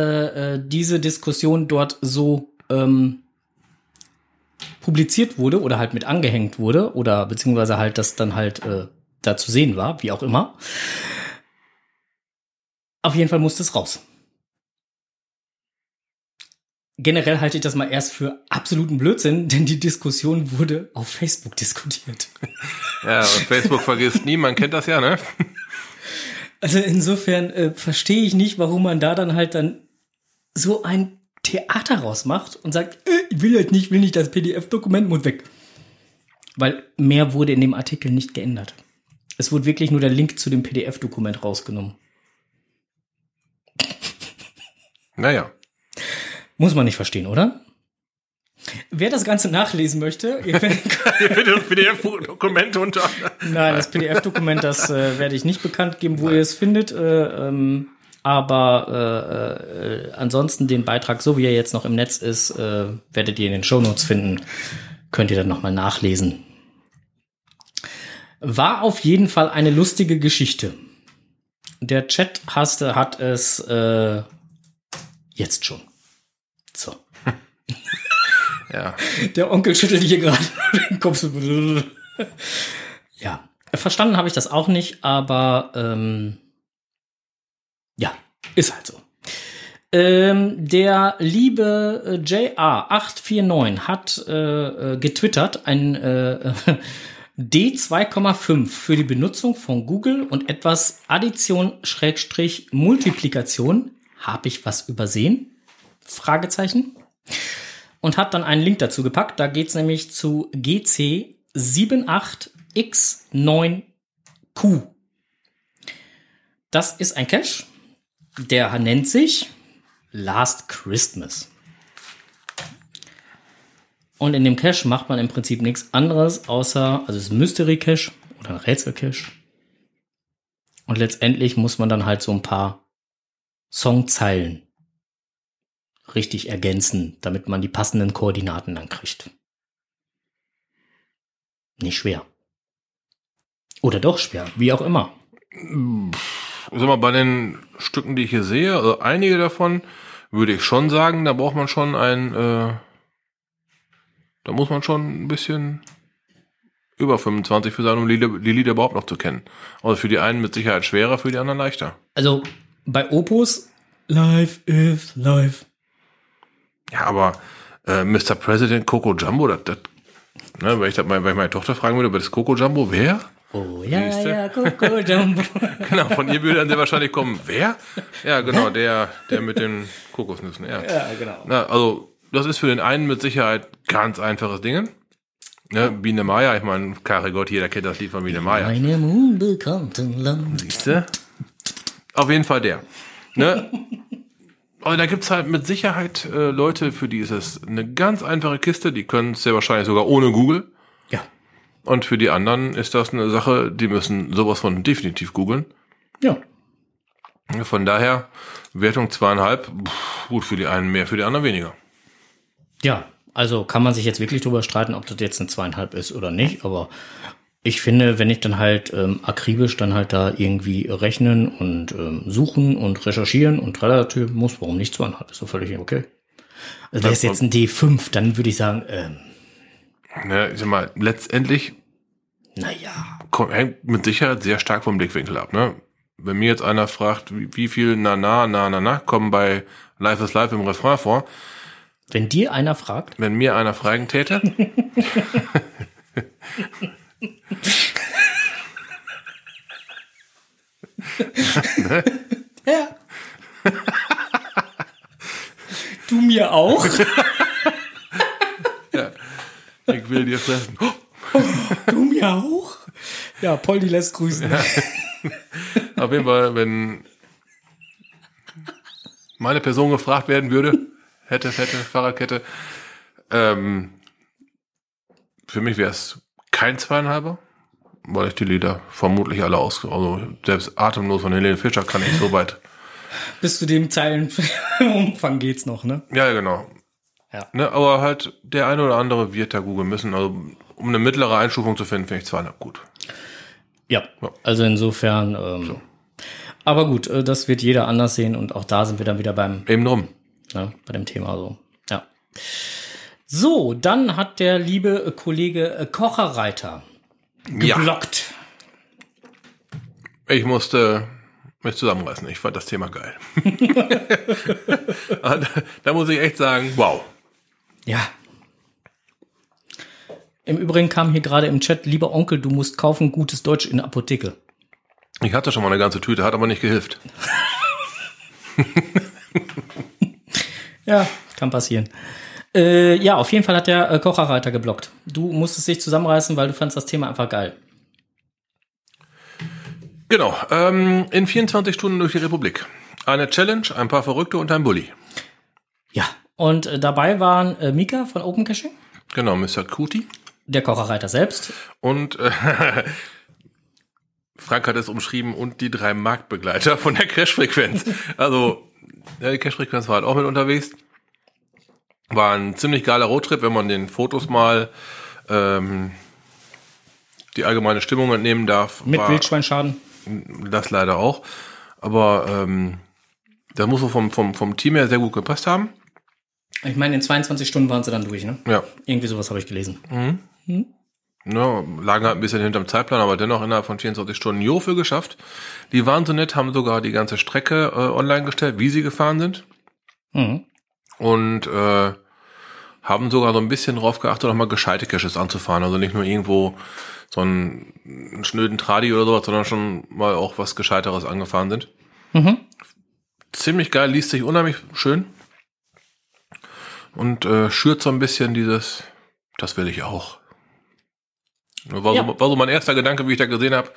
äh, diese Diskussion dort so ähm, publiziert wurde oder halt mit angehängt wurde oder beziehungsweise halt das dann halt äh, da zu sehen war, wie auch immer. Auf jeden Fall musste es raus. Generell halte ich das mal erst für absoluten Blödsinn, denn die Diskussion wurde auf Facebook diskutiert. Ja, und Facebook vergisst nie, man kennt das ja, ne? Also insofern äh, verstehe ich nicht, warum man da dann halt dann so ein Theater rausmacht und sagt, äh, ich will halt nicht, will nicht das PDF-Dokument, muss weg. Weil mehr wurde in dem Artikel nicht geändert. Es wurde wirklich nur der Link zu dem PDF-Dokument rausgenommen. Naja. Muss man nicht verstehen, oder? Wer das Ganze nachlesen möchte, ihr findet das PDF-Dokument unter. Nein, das PDF-Dokument, das äh, werde ich nicht bekannt geben, wo ihr es findet. Äh, ähm, aber äh, äh, ansonsten den Beitrag, so wie er jetzt noch im Netz ist, äh, werdet ihr in den Shownotes finden. Könnt ihr dann nochmal nachlesen. War auf jeden Fall eine lustige Geschichte. Der Chat hasste, hat es äh, jetzt schon. So. Ja. Der Onkel schüttelt hier gerade den Kopf. ja, verstanden habe ich das auch nicht, aber ähm, ja, ist halt so. Ähm, der liebe äh, JR849 hat äh, äh, getwittert ein äh, D2,5 für die Benutzung von Google und etwas Addition Schrägstrich Multiplikation. Habe ich was übersehen? Fragezeichen und hat dann einen Link dazu gepackt. Da geht's nämlich zu GC78X9Q. Das ist ein Cache, der nennt sich Last Christmas. Und in dem Cache macht man im Prinzip nichts anderes, außer, also es ist ein Mystery Cache oder ein Rätsel Cache. Und letztendlich muss man dann halt so ein paar Songzeilen richtig ergänzen, damit man die passenden Koordinaten dann kriegt. Nicht schwer. Oder doch schwer, wie auch immer. Sag mal, bei den Stücken, die ich hier sehe, also einige davon, würde ich schon sagen, da braucht man schon ein, äh, da muss man schon ein bisschen über 25 für sein, um die, die Lieder überhaupt noch zu kennen. Also für die einen mit Sicherheit schwerer, für die anderen leichter. Also bei Opus, Life is life. Ja, aber äh, Mr. President Coco Jumbo, das, das ne, weil ich das mal, weil ich meine Tochter fragen würde, über das Coco Jumbo, wer? Oh ja, Siehste? ja, Coco Jumbo. Genau, von ihr würde dann sehr wahrscheinlich kommen, wer? Ja, genau, der, der mit den Kokosnüssen, ja. ja, genau. Na, also, das ist für den einen mit Sicherheit ganz einfaches Ding. Ne, Biene Maya, ich meine, Kare Gott, jeder kennt das Lied von Biene Maya. Einem unbekannten Land. Siehste? Auf jeden Fall der. Ne? Aber da gibt's halt mit Sicherheit äh, Leute, für die ist es eine ganz einfache Kiste, die können es sehr wahrscheinlich sogar ohne Google. Ja. Und für die anderen ist das eine Sache, die müssen sowas von definitiv googeln. Ja. Von daher, Wertung zweieinhalb, pff, gut für die einen mehr, für die anderen weniger. Ja, also kann man sich jetzt wirklich drüber streiten, ob das jetzt eine zweieinhalb ist oder nicht, aber ich finde, wenn ich dann halt ähm, akribisch dann halt da irgendwie rechnen und ähm, suchen und recherchieren und relativ muss, warum nicht zweieinhalb, ist doch völlig okay. Also wäre es jetzt ein D5, dann würde ich sagen, ähm, Ne, ich sag mal, letztendlich naja, kommt, hängt mit Sicherheit sehr stark vom Blickwinkel ab. Ne? Wenn mir jetzt einer fragt, wie, wie viel na na na na na kommen bei Life is Life im Refrain vor, wenn dir einer fragt, wenn mir einer fragen täte, ja. du mir auch? ich will dir fressen. du mir auch? Ja, Poldi lässt grüßen. Auf jeden Fall, wenn meine Person gefragt werden würde, hätte, hätte, Fahrradkette, ähm, für mich wäre es kein zweieinhalber, weil ich die Lieder vermutlich alle aus, also selbst atemlos von Helene Fischer kann ich so weit. Bis zu dem Zeilenumfang geht's noch, ne? Ja, genau. Ja. Ne, aber halt der eine oder andere wird da googeln müssen. Also um eine mittlere Einstufung zu finden, finde ich zweieinhalb gut. Ja, also insofern. Ähm, Aber gut, äh, das wird jeder anders sehen und auch da sind wir dann wieder beim Eben drum. ne, bei dem Thema so. Ja. So, dann hat der liebe äh, Kollege äh, Kocherreiter Ja. geblockt. Ich musste mich zusammenreißen. Ich fand das Thema geil. da, da muss ich echt sagen, wow. Ja. Im Übrigen kam hier gerade im Chat, lieber Onkel, du musst kaufen gutes Deutsch in der Apotheke. Ich hatte schon mal eine ganze Tüte, hat aber nicht gehilft. Ja, kann passieren. Äh, ja, auf jeden Fall hat der äh, Kocherreiter geblockt. Du musstest dich zusammenreißen, weil du fandst das Thema einfach geil. Genau. Ähm, in 24 Stunden durch die Republik. Eine Challenge, ein paar Verrückte und ein Bulli. Ja, Und äh, dabei waren äh, Mika von Open Caching, Genau, Mr. Kuti. der Kocherreiter selbst. Und äh, Frank hat es umschrieben und die drei Marktbegleiter von der Crash-Frequenz. Also, ja, die Crash-Frequenz war halt auch mit unterwegs. War ein ziemlich geiler Roadtrip, wenn man den Fotos mal ähm, die allgemeine Stimmung entnehmen darf. Mit war Wildschweinschaden. Das leider auch. Aber ähm, das muss so vom, vom, vom Team her sehr gut gepasst haben. Ich meine, in 22 Stunden waren sie dann durch, ne? Ja. Irgendwie sowas habe ich gelesen. Ja, lagen halt ein bisschen hinterm Zeitplan, aber dennoch innerhalb von 24 Stunden Jofe geschafft. Die waren so nett, haben sogar die ganze Strecke äh, online gestellt, wie sie gefahren sind. Mhm. Und äh, haben sogar so ein bisschen drauf geachtet, auch mal gescheite Caches anzufahren. Also nicht nur irgendwo so einen, schnöden Tradi oder sowas, sondern schon mal auch was Gescheiteres angefahren sind. Mhm. Ziemlich geil, liest sich unheimlich schön. Und äh, schürt so ein bisschen dieses, das will ich auch. War, Ja. so, war so mein erster Gedanke, wie ich da gesehen habe,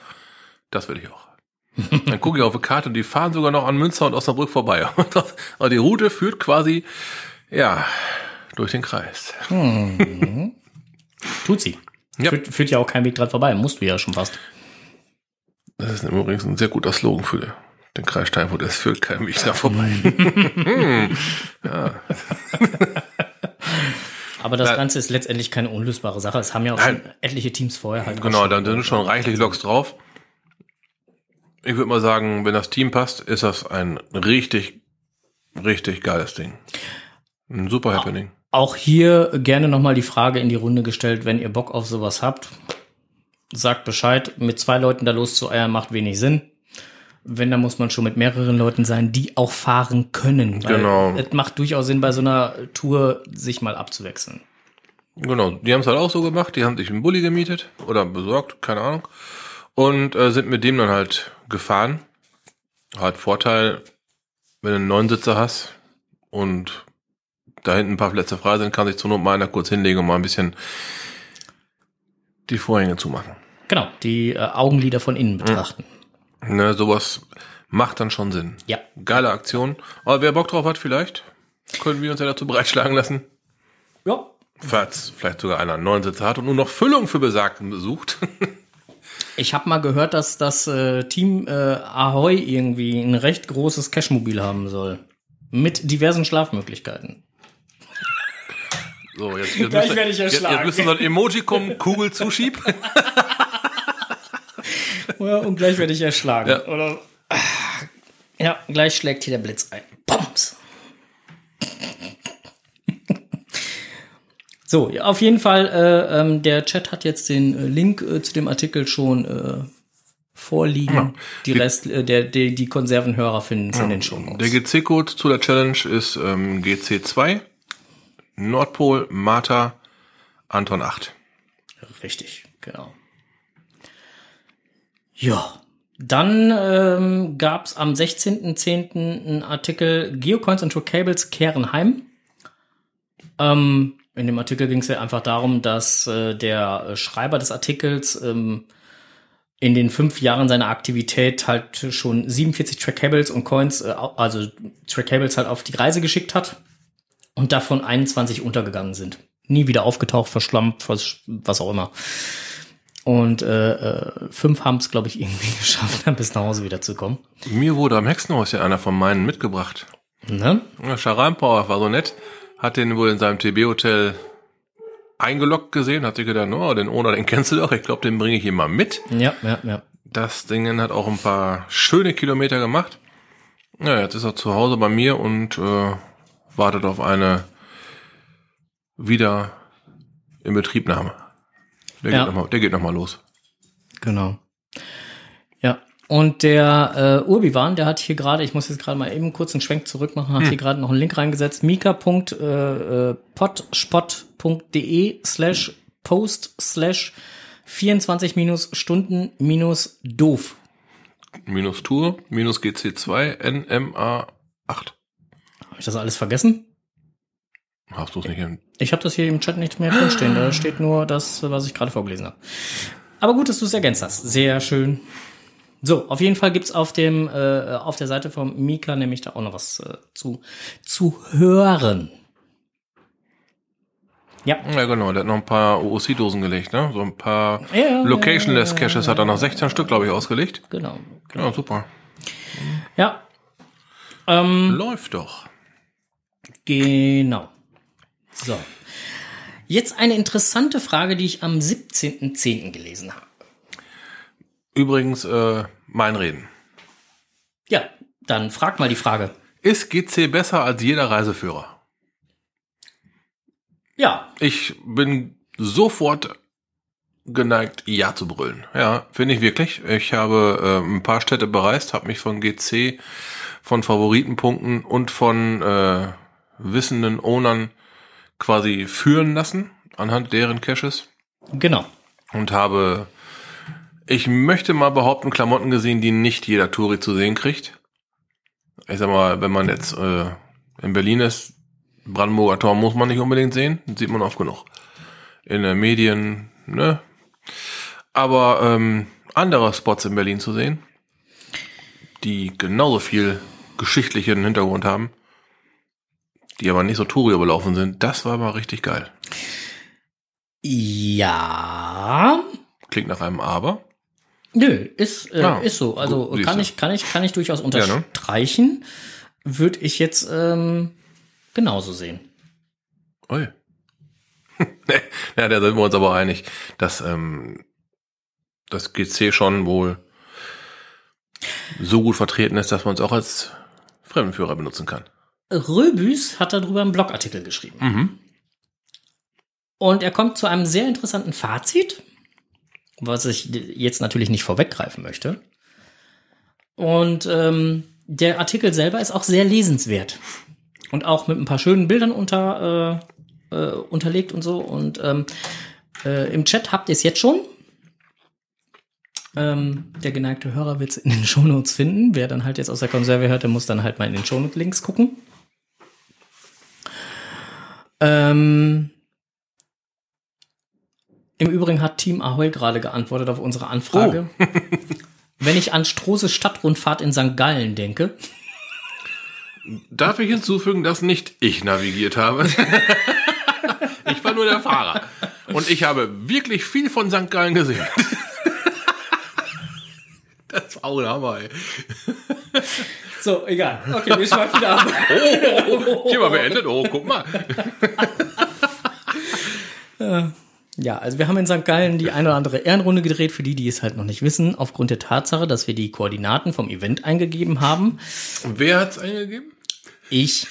das will ich auch. Dann gucke ich auf die Karte und die fahren sogar noch an Münster und Osnabrück vorbei. Und aber die Route führt quasi, ja, durch den Kreis. Tut sie. Ja. Führt, führt ja auch kein Weg dran vorbei. Musst du ja schon fast. Das ist übrigens ein sehr guter Slogan für den Kreis Steinfurt. Es führt kein Weg da vorbei. Aber das Na- Ganze ist letztendlich keine unlösbare Sache. Es haben ja auch schon etliche Teams vorher halt. Genau, da sind schon reichlich Loks drauf. Ich würde mal sagen, wenn das Team passt, ist das ein richtig, richtig geiles Ding. Ein super Happening. Auch hier gerne nochmal die Frage in die Runde gestellt, wenn ihr Bock auf sowas habt, sagt Bescheid. Mit zwei Leuten da loszueiern macht wenig Sinn. Wenn, dann muss man schon mit mehreren Leuten sein, die auch fahren können. Genau. Es macht durchaus Sinn, bei so einer Tour sich mal abzuwechseln. Genau, die haben es halt auch so gemacht. Die haben sich einen Bulli gemietet oder besorgt, keine Ahnung. Und äh, sind mit dem dann halt gefahren. Hat Vorteil, wenn du einen Neunsitzer hast und da hinten ein paar Plätze frei sind, kann sich zur Not mal einer kurz hinlegen und mal ein bisschen die Vorhänge zumachen. Genau, die äh, Augenlider von innen betrachten. Ne, sowas macht dann schon Sinn. Ja. Geile Aktion. Aber wer Bock drauf hat, vielleicht, können wir uns ja dazu bereitschlagen lassen. Ja. Falls vielleicht sogar einer einen neuen Sitzer hat und nur noch Füllung für Besagten besucht. Ich habe mal gehört, dass das äh, Team äh, Ahoy irgendwie ein recht großes Cashmobil haben soll. Mit diversen Schlafmöglichkeiten. So, jetzt, jetzt Gleich müsste- werde ich jetzt, erschlagen. jetzt müsste so ein Emoji kommen, Kugel zuschieb. Ja, und gleich werde ich erschlagen. Ja. Oder, ja, gleich schlägt hier der Blitz ein. Bums. So, ja, auf jeden Fall, äh, ähm, der Chat hat jetzt den äh, Link äh, zu dem Artikel schon äh, vorliegen. Ja. Die, Rest, äh, der, die, die Konservenhörer finden es in den Show Der GC-Code zu der Challenge ist ähm, GC2, Nordpol, Martha, Anton 8. Richtig, genau. Ja. Dann ähm, gab es am 16.10. einen Artikel Geocoins and True Cables kehren heim. Ähm, in dem Artikel ging es ja einfach darum, dass äh, der Schreiber des Artikels ähm, in den fünf Jahren seiner Aktivität halt schon 47 Track-Cables und Coins, äh, also Track-Cables halt auf die Reise geschickt hat und davon 21 untergegangen sind. Nie wieder aufgetaucht, verschlammt, was, was auch immer. Und äh, äh, fünf haben es, glaube ich, irgendwie geschafft, dann bis nach Hause wieder zu kommen. Mir wurde am Hexenhaus ja einer von meinen mitgebracht. Ne? Ja, Charan-Power war so nett, hat den wohl in seinem TB-Hotel eingeloggt gesehen, hat sich gedacht, oh, den Owner, den kennst du doch, ich glaube, den bringe ich ihm mal mit. Ja, ja, ja. Das Ding hat auch ein paar schöne Kilometer gemacht. Ja, jetzt ist er zu Hause bei mir und äh, wartet auf eine wieder in Betriebnahme. Der Ja. geht nochmal, der geht noch mal los. Genau. Ja. Und der äh, Urbiwan, der hat hier gerade, ich muss jetzt gerade mal eben kurz einen Schwenk zurück machen, hat hier gerade noch einen Link reingesetzt, mika.potspot.de slash post slash 24 minus Stunden minus doof. Minus Tour, minus GC2, NMA 8. Habe ich das alles vergessen? Hast du es nicht hin? Ich habe das hier im Chat nicht mehr drinstehen. Da steht nur das, was ich gerade vorgelesen habe. Aber gut, dass du es ergänzt hast. Sehr schön. So, auf jeden Fall gibt's auf dem äh, auf der Seite vom Mika nämlich da auch noch was äh, zu zu hören. Ja. Ja, genau. Der hat noch ein paar OOC-Dosen gelegt, ne? So ein paar Ja, Locationless Caches hat er noch 16 Stück, glaube ich, ausgelegt. Genau. Ja, super. Ja. Ähm, Läuft doch. Genau. So. Jetzt eine interessante Frage, die ich am 17.10. gelesen habe. Übrigens, äh, mein Reden. Ja, dann frag mal die Frage. Ist GC besser als jeder Reiseführer? Ja, Ich bin sofort geneigt, Ja zu brüllen. Ja, finde ich wirklich. Ich habe äh, ein paar Städte bereist, habe mich von GC, von Favoritenpunkten und von äh, wissenden Ownern quasi führen lassen anhand deren Caches genau. und habe, ich möchte mal behaupten, Klamotten gesehen, die nicht jeder Touri zu sehen kriegt. Ich sag mal, wenn man jetzt äh, in Berlin ist, Brandenburger Tor muss man nicht unbedingt sehen, sieht man oft genug. In den Medien, ne? Aber ähm, andere Spots in Berlin zu sehen, die genauso viel geschichtlichen Hintergrund haben, die aber nicht so Touri überlaufen sind, das war mal richtig geil. Ja. Klingt nach einem Aber. Nö, ist, äh, Ja, ist so. Also gut, kann ich, kann ich, kann ich durchaus ne? unterstreichen. Würde ich jetzt ähm, genauso sehen. Ui. ja, da sind wir uns aber einig, dass ähm, das GC schon wohl so gut vertreten ist, dass man es auch als Fremdenführer benutzen kann. Röbüs hat darüber einen Blogartikel geschrieben. Mhm. Und er kommt zu einem sehr interessanten Fazit, was ich jetzt natürlich nicht vorweggreifen möchte. Und ähm, der Artikel selber ist auch sehr lesenswert. Und auch mit ein paar schönen Bildern unter, äh, äh, unterlegt und so. Und ähm, äh, im Chat habt ihr es jetzt schon. Ähm, der geneigte Hörer wird es in den Shownotes finden. Wer dann halt jetzt aus der Konserve hört, der muss dann halt mal in den Shownote-Links gucken. Ähm, Im Übrigen hat Team Ahoy gerade geantwortet auf unsere Anfrage. Wenn ich an Strohse Stadtrundfahrt in St. Gallen denke, Darf ich hinzufügen, dass nicht ich navigiert habe? ich war nur der Fahrer. Und ich habe wirklich viel von St. Gallen gesehen. das war auch ey. So, egal. Okay, wir schweifen wieder ab. Thema beendet. Oh, guck mal. Ja, also wir haben in St. Gallen die eine oder andere Ehrenrunde gedreht, für die, die es halt noch nicht wissen, aufgrund der Tatsache, dass wir die Koordinaten vom Event eingegeben haben. Und wer hat's eingegeben? Ich.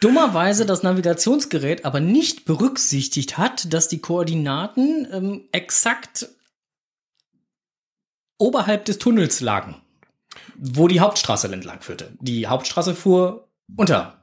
Dummerweise das Navigationsgerät aber nicht berücksichtigt hat, dass die Koordinaten ähm, exakt oberhalb des Tunnels lagen, wo die Hauptstraße entlang führte. Die Hauptstraße fuhr unter,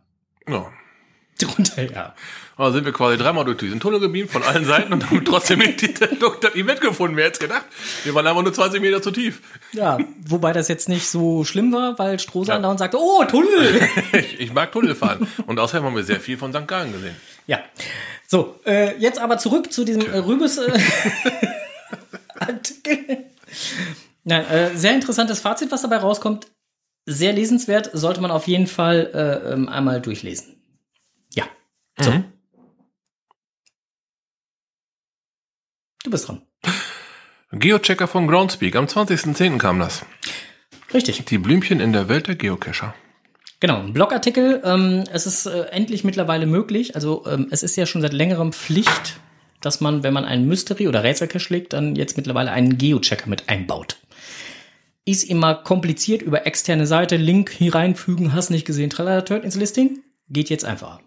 Ja. drunter, ja. Also sind wir quasi dreimal durch diesen Tunnel gebeamt von allen Seiten und haben trotzdem nicht die- das Event gefunden. Wer hätte gedacht? Wir waren einfach nur 20 Meter zu tief. Ja, wobei das jetzt nicht so schlimm war, weil Strohsan Ja. da und sagte, oh, Tunnel! Ich, ich mag Tunnel fahren. Und außerdem haben wir sehr viel von St. Gallen gesehen. Ja. So, äh, jetzt aber zurück zu diesem äh, Rübes äh, Artikel. Nein, äh, sehr interessantes Fazit, was dabei rauskommt. Sehr lesenswert, sollte man auf jeden Fall äh, ähm, einmal durchlesen. Ja. So. Mhm. Du bist dran. Geochecker von Groundspeak. Am 20.10. kam das. Richtig. Die Blümchen in der Welt der Geocacher. Genau, ein Blogartikel. Ähm, es ist äh, endlich mittlerweile möglich. Also ähm, es ist ja schon seit längerem Pflicht, dass man, wenn man einen Mystery- oder Rätselcache legt, dann jetzt mittlerweile einen Geochecker mit einbaut. Ist immer kompliziert über externe Seite, Link hier reinfügen, hast nicht gesehen, tralala, Turn ins Listing. Geht jetzt einfacher.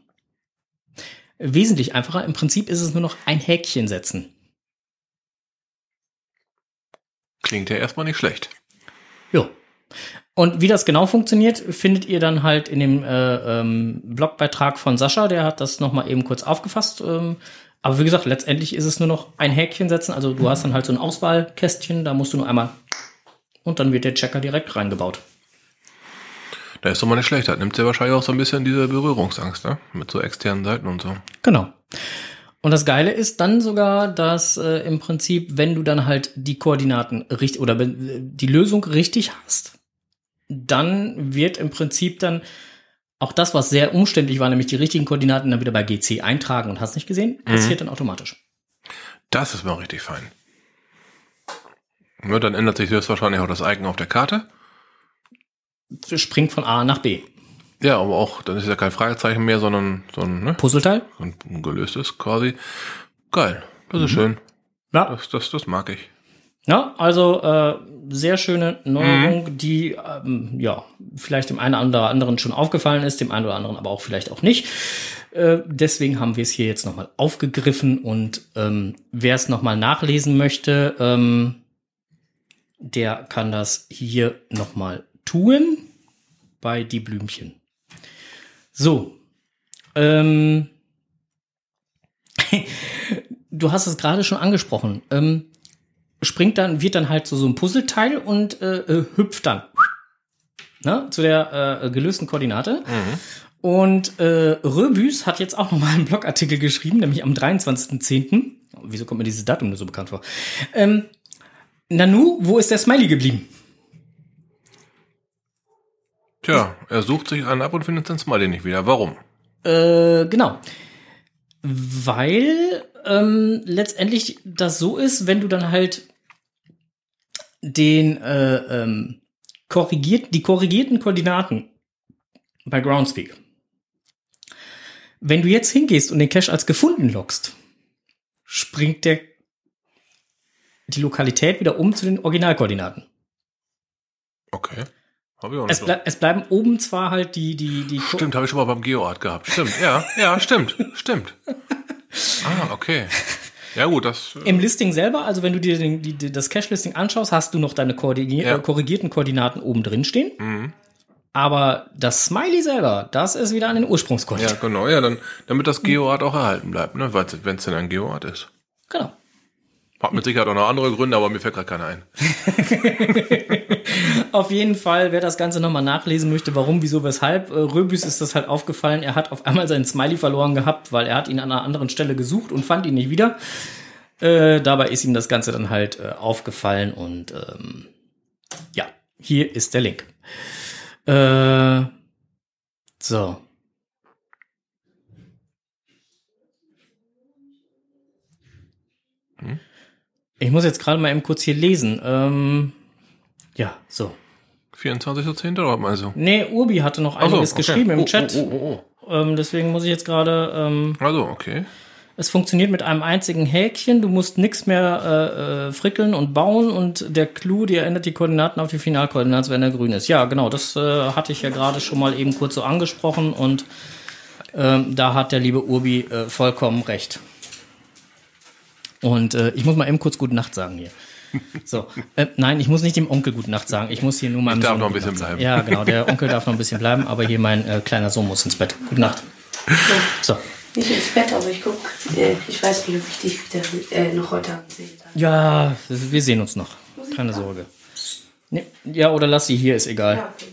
Wesentlich einfacher. Im Prinzip ist es nur noch ein Häkchen setzen. Klingt ja erstmal nicht schlecht. Jo. Und wie das genau funktioniert, findet ihr dann halt in dem äh, ähm, Blogbeitrag von Sascha. Der hat das nochmal eben kurz aufgefasst. Ähm, aber wie gesagt, letztendlich ist es nur noch ein Häkchen setzen. Also du hast dann halt so ein Auswahlkästchen, da musst du nur einmal und dann wird der Checker direkt reingebaut. Da ist doch mal nicht schlecht. Das nimmt ja wahrscheinlich auch so ein bisschen diese Berührungsangst, ne? Mit so externen Seiten und so. Genau. Und das Geile ist dann sogar, dass äh, im Prinzip, wenn du dann halt die Koordinaten richtig oder äh, die Lösung richtig hast, dann wird im Prinzip dann Auch das, was sehr umständlich war, nämlich die richtigen Koordinaten dann wieder bei GC eintragen und hast nicht gesehen, passiert dann automatisch. Das ist mal richtig fein. Ja, dann ändert sich höchstwahrscheinlich auch das Icon auf der Karte. Springt von A nach B. Ja, aber auch, dann ist ja kein Fragezeichen mehr, sondern so ein, ne, Puzzleteil? ein ein gelöstes quasi. Geil. Das ist schön. Ja. Das, das, das mag ich. Ja, also äh, sehr schöne Neuerung, die ähm, ja vielleicht dem einen oder anderen schon aufgefallen ist, dem einen oder anderen aber auch vielleicht auch nicht. Äh, deswegen haben wir es hier jetzt nochmal aufgegriffen und ähm, wer es nochmal nachlesen möchte, ähm, der kann das hier nochmal tun bei die Blümchen. So. Ähm, du hast es gerade schon angesprochen. Ähm, springt dann, wird dann halt so, so ein Puzzleteil und äh, äh, hüpft dann ne, zu der äh, gelösten Koordinate. Und äh, Röbüs hat jetzt auch nochmal einen Blogartikel geschrieben, nämlich am 23.10. Wieso kommt mir dieses Datum nur so bekannt vor? Ähm, Nanu, wo ist der Smiley geblieben? Tja, er sucht sich einen ab und findet den Smiley nicht wieder. Warum? Äh, genau. Weil ähm, letztendlich das so ist, wenn du dann halt den äh, ähm, korrigiert, die korrigierten Koordinaten bei Groundspeak. Wenn du jetzt hingehst und den Cache als gefunden loggst, springt der die Lokalität wieder um zu den Originalkoordinaten. Okay. Habe ich auch nicht Es, so. blei es bleiben oben zwar halt die die die Ko- Stimmt, habe ich schon mal beim GeoArt gehabt. Stimmt, ja, ja, stimmt, stimmt. Ah, okay. Ja gut, das äh, Im Listing selber, also wenn du dir den, die, das Cache-Listing anschaust, hast du noch deine koordini Ja. äh, korrigierten Koordinaten oben drin stehen. Mhm. Aber das Smiley selber, das ist wieder an den ja Ursprungskoordinaten. genau, ja, dann damit das GeoArt auch erhalten bleibt, ne, wenn es denn ein GeoArt ist. Genau. Hat mit Sicherheit auch noch andere Gründe, aber mir fällt gerade keiner ein. Auf jeden Fall, wer das Ganze nochmal nachlesen möchte, warum, wieso, weshalb, äh, Röbüs ist das halt aufgefallen. Er hat auf einmal seinen Smiley verloren gehabt, weil er hat ihn an einer anderen Stelle gesucht und fand ihn nicht wieder. Äh, dabei ist ihm das Ganze dann halt äh, aufgefallen und ähm, ja, hier ist der Link. Äh, so. Ich muss jetzt gerade mal eben kurz hier lesen. Ähm, ja, so. 24.10. oder was meinst du? Nee, Urbi hatte noch Ach so, einiges okay. geschrieben im Oh, Chat. Oh, oh, oh. Ähm, deswegen muss ich jetzt gerade. Ähm, Also, okay. es funktioniert mit einem einzigen Häkchen. Du musst nichts mehr äh, äh, frickeln und bauen und der Clou, der ändert die Koordinaten auf die Finalkoordinaten, wenn er grün ist. Ja, genau. Das äh, hatte ich ja gerade schon mal eben kurz so angesprochen und ähm, da hat der liebe Urbi äh, vollkommen recht. Und äh, ich muss mal eben kurz Gute Nacht sagen hier. So, äh, nein, ich muss nicht dem Onkel Gute Nacht sagen. Ich muss hier nur meinem darf Sohn noch ein bisschen bleiben. Ja, genau. Der Onkel darf noch ein bisschen bleiben, aber hier mein äh, kleiner Sohn muss ins Bett. Gute Nacht. So. Nicht ins Bett, aber ich guck, äh, ich weiß nicht, ob ich dich wieder äh, noch heute Abend sehe. Dann. Ja, wir sehen uns noch. Keine Sorge. Nee, ja, oder lass sie hier, ist egal. Ja, okay,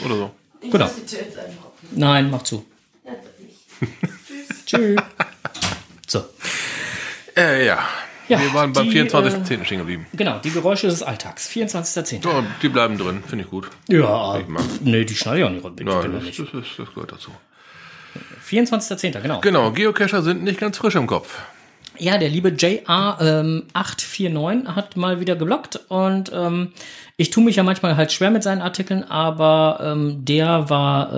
genau. Oder so. Ich Genau. lasse die Tür jetzt einfach offen. Nein, mach zu. Ja, nicht. Tschüss. So. Äh, ja. Ja, Wir waren beim die, 24.10. stehen geblieben. Genau, die Geräusche des Alltags. 24.10. Ja, die bleiben drin, finde ich gut. Ja, Ich nee, die schneide ich auch nicht. Bitte, Nein, das, nicht. das, das, das gehört dazu. 24.10. genau. Genau, Geocacher sind nicht ganz frisch im Kopf. Ja, der liebe JR849 hat mal wieder geblockt und ähm, ich tue mich ja manchmal halt schwer mit seinen Artikeln, aber ähm, der war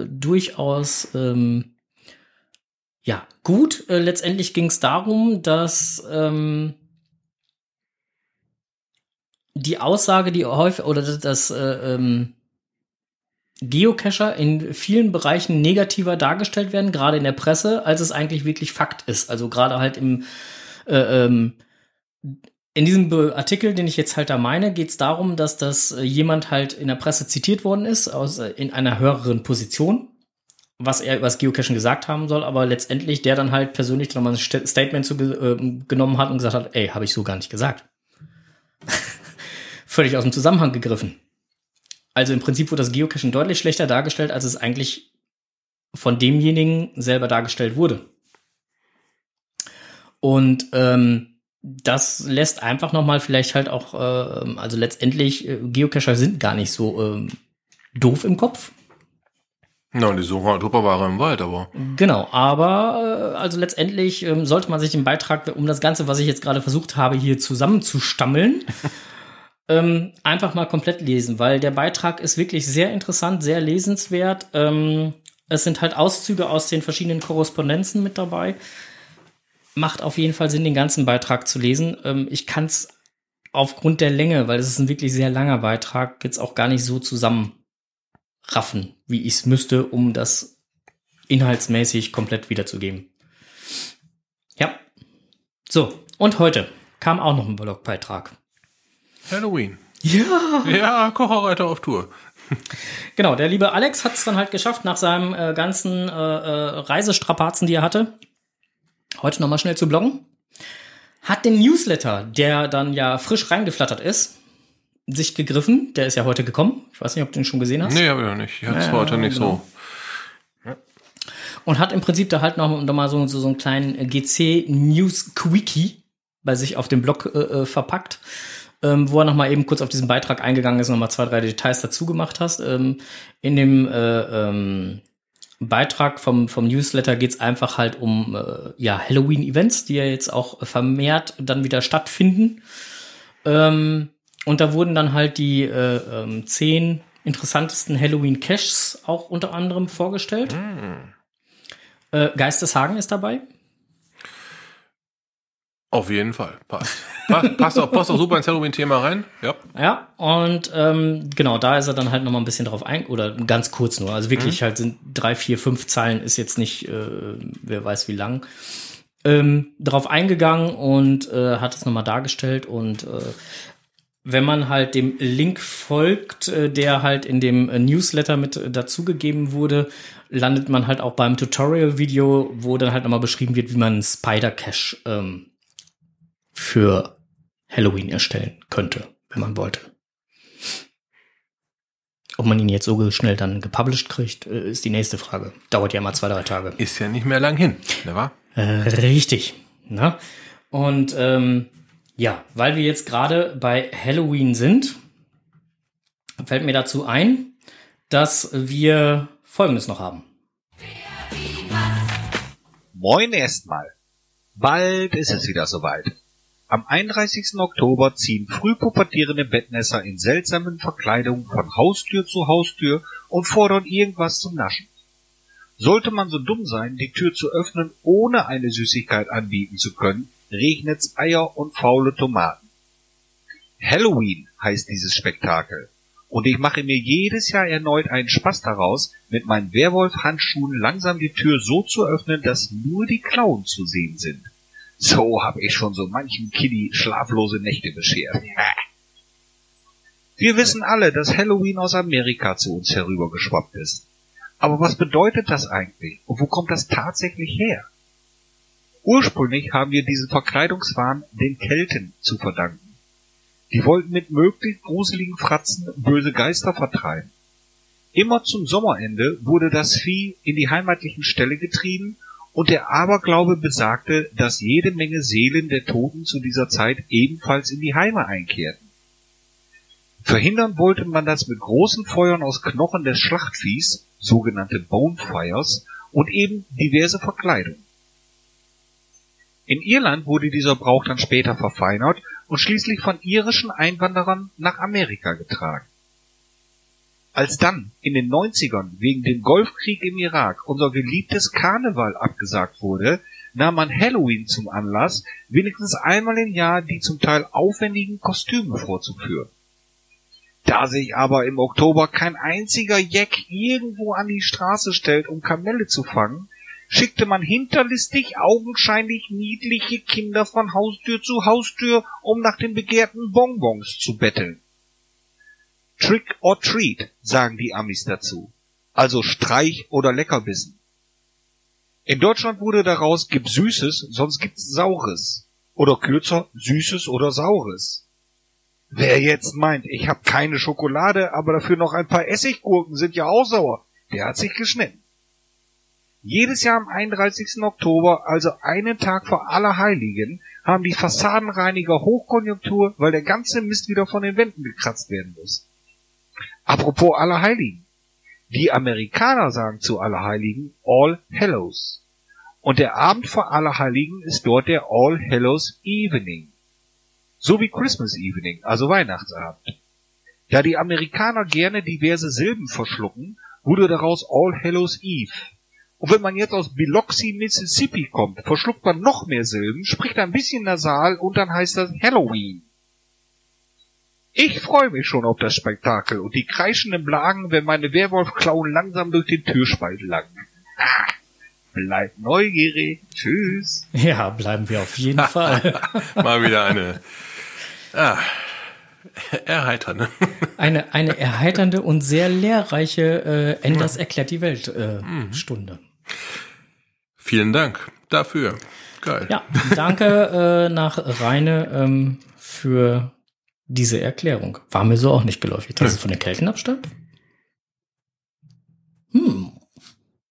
äh, durchaus ähm, ja gut. Äh, letztendlich ging es darum, dass ähm, die Aussage, die häufig oder das, das äh, ähm, Geocacher in vielen Bereichen negativer dargestellt werden, gerade in der Presse, als es eigentlich wirklich Fakt ist. Also gerade halt im äh, ähm, in diesem Artikel, den ich jetzt halt da meine, geht es darum, dass das äh, jemand halt in der Presse zitiert worden ist, aus, äh, in einer höheren Position, was er über das Geocachen gesagt haben soll, aber letztendlich der dann halt persönlich nochmal ein St Statement zu äh, genommen hat und gesagt hat, ey, habe ich so gar nicht gesagt. Völlig aus dem Zusammenhang gegriffen. Also im Prinzip wurde das Geocachen deutlich schlechter dargestellt, als es eigentlich von demjenigen selber dargestellt wurde. Und ähm, das lässt einfach noch mal vielleicht halt auch, äh, also letztendlich, äh, Geocacher sind gar nicht so ähm, doof im Kopf. Na, und die suchen halt Tupperware im Wald, aber. Genau, aber äh, also letztendlich ähm, sollte man sich den Beitrag, um das Ganze, was ich jetzt gerade versucht habe, hier zusammenzustammeln, ähm, einfach mal komplett lesen, weil der Beitrag ist wirklich sehr interessant, sehr lesenswert. Ähm, es sind halt Auszüge aus den verschiedenen Korrespondenzen mit dabei. Macht auf jeden Fall Sinn, den ganzen Beitrag zu lesen. Ähm, ich kann es aufgrund der Länge, weil es ist ein wirklich sehr langer Beitrag, jetzt auch gar nicht so zusammenraffen, wie ich es müsste, um das inhaltsmäßig komplett wiederzugeben. Ja. So, und heute kam auch noch ein Blogbeitrag. Halloween. Ja. Ja, Kocherreiter auf Tour. Genau, der liebe Alex hat es dann halt geschafft, nach seinem äh, ganzen äh, äh, Reisestrapazen, die er hatte, heute nochmal schnell zu bloggen. Hat den Newsletter, der dann ja frisch reingeflattert ist, sich gegriffen. Der ist ja heute gekommen. Ich weiß nicht, ob du den schon gesehen hast. Nee, hab ich noch nicht. Ich hab's Ja, heute nicht genau. Und hat im Prinzip da halt noch, noch mal so, so, so einen kleinen GC News Quickie bei sich auf dem Blog äh, äh, verpackt, ähm, wo er noch mal eben kurz auf diesen Beitrag eingegangen ist und noch mal zwei, drei Details dazu gemacht hast. Ähm, in dem äh, ähm, Beitrag vom, vom Newsletter geht's einfach halt um äh, ja, Halloween-Events, die ja jetzt auch vermehrt dann wieder stattfinden. Ähm, und da wurden dann halt die äh, ähm, zehn interessantesten Halloween-Caches auch unter anderem vorgestellt. Äh, Geisteshagen ist dabei. Auf jeden Fall. Passt. Pa- passt, auch, passt auch super ins Halloween-Thema rein. Ja. Ja, und ähm, genau, da ist er dann halt noch mal ein bisschen drauf ein, oder ganz kurz nur. Also wirklich halt sind drei, vier, fünf Zeilen, ist jetzt nicht, äh, wer weiß wie lang, ähm, drauf eingegangen und äh, hat es noch mal dargestellt. Und äh, wenn man halt dem Link folgt, äh, der halt in dem äh, Newsletter mit äh, dazugegeben wurde, landet man halt auch beim Tutorial-Video, wo dann halt noch mal beschrieben wird, wie man einen Spider-Cache ähm, für Halloween erstellen könnte, wenn man wollte. Ob man ihn jetzt so schnell dann gepublished kriegt, ist die nächste Frage. Dauert ja mal zwei, drei Tage. Ist ja nicht mehr lang hin, ne wahr? Äh, richtig. Na? Und ähm, ja, weil wir jetzt gerade bei Halloween sind, fällt mir dazu ein, dass wir Folgendes noch haben. Moin erstmal. Bald ist es wieder soweit. Am 31. Oktober ziehen frühpubertierende Bettnässer in seltsamen Verkleidungen von Haustür zu Haustür und fordern irgendwas zum Naschen. Sollte man so dumm sein, die Tür zu öffnen, ohne eine Süßigkeit anbieten zu können, regnet's Eier und faule Tomaten. Halloween heißt dieses Spektakel. Und ich mache mir jedes Jahr erneut einen Spaß daraus, mit meinen Werwolf-Handschuhen langsam die Tür so zu öffnen, dass nur die Klauen zu sehen sind. So hab ich schon so manchen Kiddie schlaflose Nächte beschert. Wir wissen alle, dass Halloween aus Amerika zu uns herübergeschwappt ist. Aber was bedeutet das eigentlich? Und wo kommt das tatsächlich her? Ursprünglich haben wir diesen Verkleidungswahn den Kelten zu verdanken. Die wollten mit möglichst gruseligen Fratzen böse Geister vertreiben. Immer zum Sommerende wurde das Vieh in die heimatlichen Ställe getrieben und der Aberglaube besagte, dass jede Menge Seelen der Toten zu dieser Zeit ebenfalls in die Heime einkehrten. Verhindern wollte man das mit großen Feuern aus Knochen des Schlachtviehs, sogenannte Bonefires, und eben diverse Verkleidung. In Irland wurde dieser Brauch dann später verfeinert und schließlich von irischen Einwanderern nach Amerika getragen. Als dann in den 90ern wegen dem Golfkrieg im Irak unser geliebtes Karneval abgesagt wurde, nahm man Halloween zum Anlass, wenigstens einmal im Jahr die zum Teil aufwendigen Kostüme vorzuführen. Da sich aber im Oktober kein einziger Jack irgendwo an die Straße stellt, um Kamelle zu fangen, schickte man hinterlistig augenscheinlich niedliche Kinder von Haustür zu Haustür, um nach den begehrten Bonbons zu betteln. Trick or treat, sagen die Amis dazu. Also Streich oder Leckerbissen. In Deutschland wurde daraus gib Süßes, sonst gibt's Saures. Oder kürzer Süßes oder Saures. Wer jetzt meint, ich habe keine Schokolade, aber dafür noch ein paar Essiggurken sind ja auch sauer, der hat sich geschnitten. Jedes Jahr am 31. Oktober, also einen Tag vor Allerheiligen, haben die Fassadenreiniger Hochkonjunktur, weil der ganze Mist wieder von den Wänden gekratzt werden muss. Apropos Allerheiligen. Die Amerikaner sagen zu Allerheiligen All Hallows. Und der Abend vor Allerheiligen ist dort der All Hallows Evening. So wie Christmas Evening, also Weihnachtsabend. Da die Amerikaner gerne diverse Silben verschlucken, wurde daraus All Hallows Eve. Und wenn man jetzt aus Biloxi, Mississippi kommt, verschluckt man noch mehr Silben, spricht ein bisschen nasal und dann heißt das Halloween. Ich freue mich schon auf das Spektakel und die kreischenden Blagen, wenn meine Werwolfklauen langsam durch den Türspalt langen. Ah, bleibt neugierig. Tschüss. Ja, bleiben wir auf jeden Fall. Mal wieder eine ah, erheiternde. Eine, eine erheiternde und sehr lehrreiche äh, Enders erklärt die Welt äh, Stunde. Vielen Dank dafür. Geil. Ja, danke äh, nach Reine ähm, für diese Erklärung. War mir so auch nicht geläufig. Das ist von den Kelten abstammt? Hm.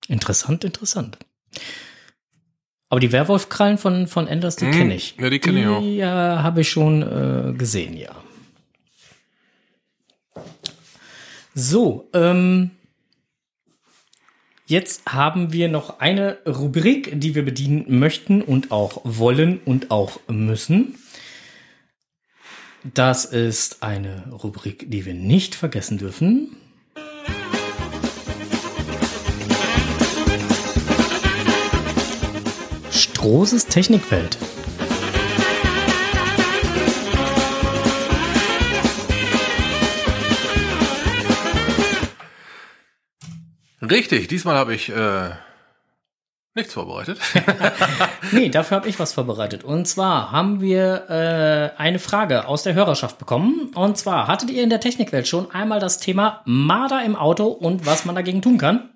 Interessant, interessant. Aber die Werwolfkrallen von, von Enders, die Hm, kenne ich. ja, die kenn ich auch. Die äh, habe ich schon äh, gesehen, ja. So, ähm, jetzt haben wir noch eine Rubrik, die wir bedienen möchten und auch wollen und auch müssen. Das ist eine Rubrik, die wir nicht vergessen dürfen. Strohses Technikwelt. Richtig, diesmal habe ich äh, nichts vorbereitet. Nee, dafür habe ich was vorbereitet. Und zwar haben wir äh, eine Frage aus der Hörerschaft bekommen. Und zwar, hattet ihr in der Technikwelt schon einmal das Thema Marder im Auto und was man dagegen tun kann?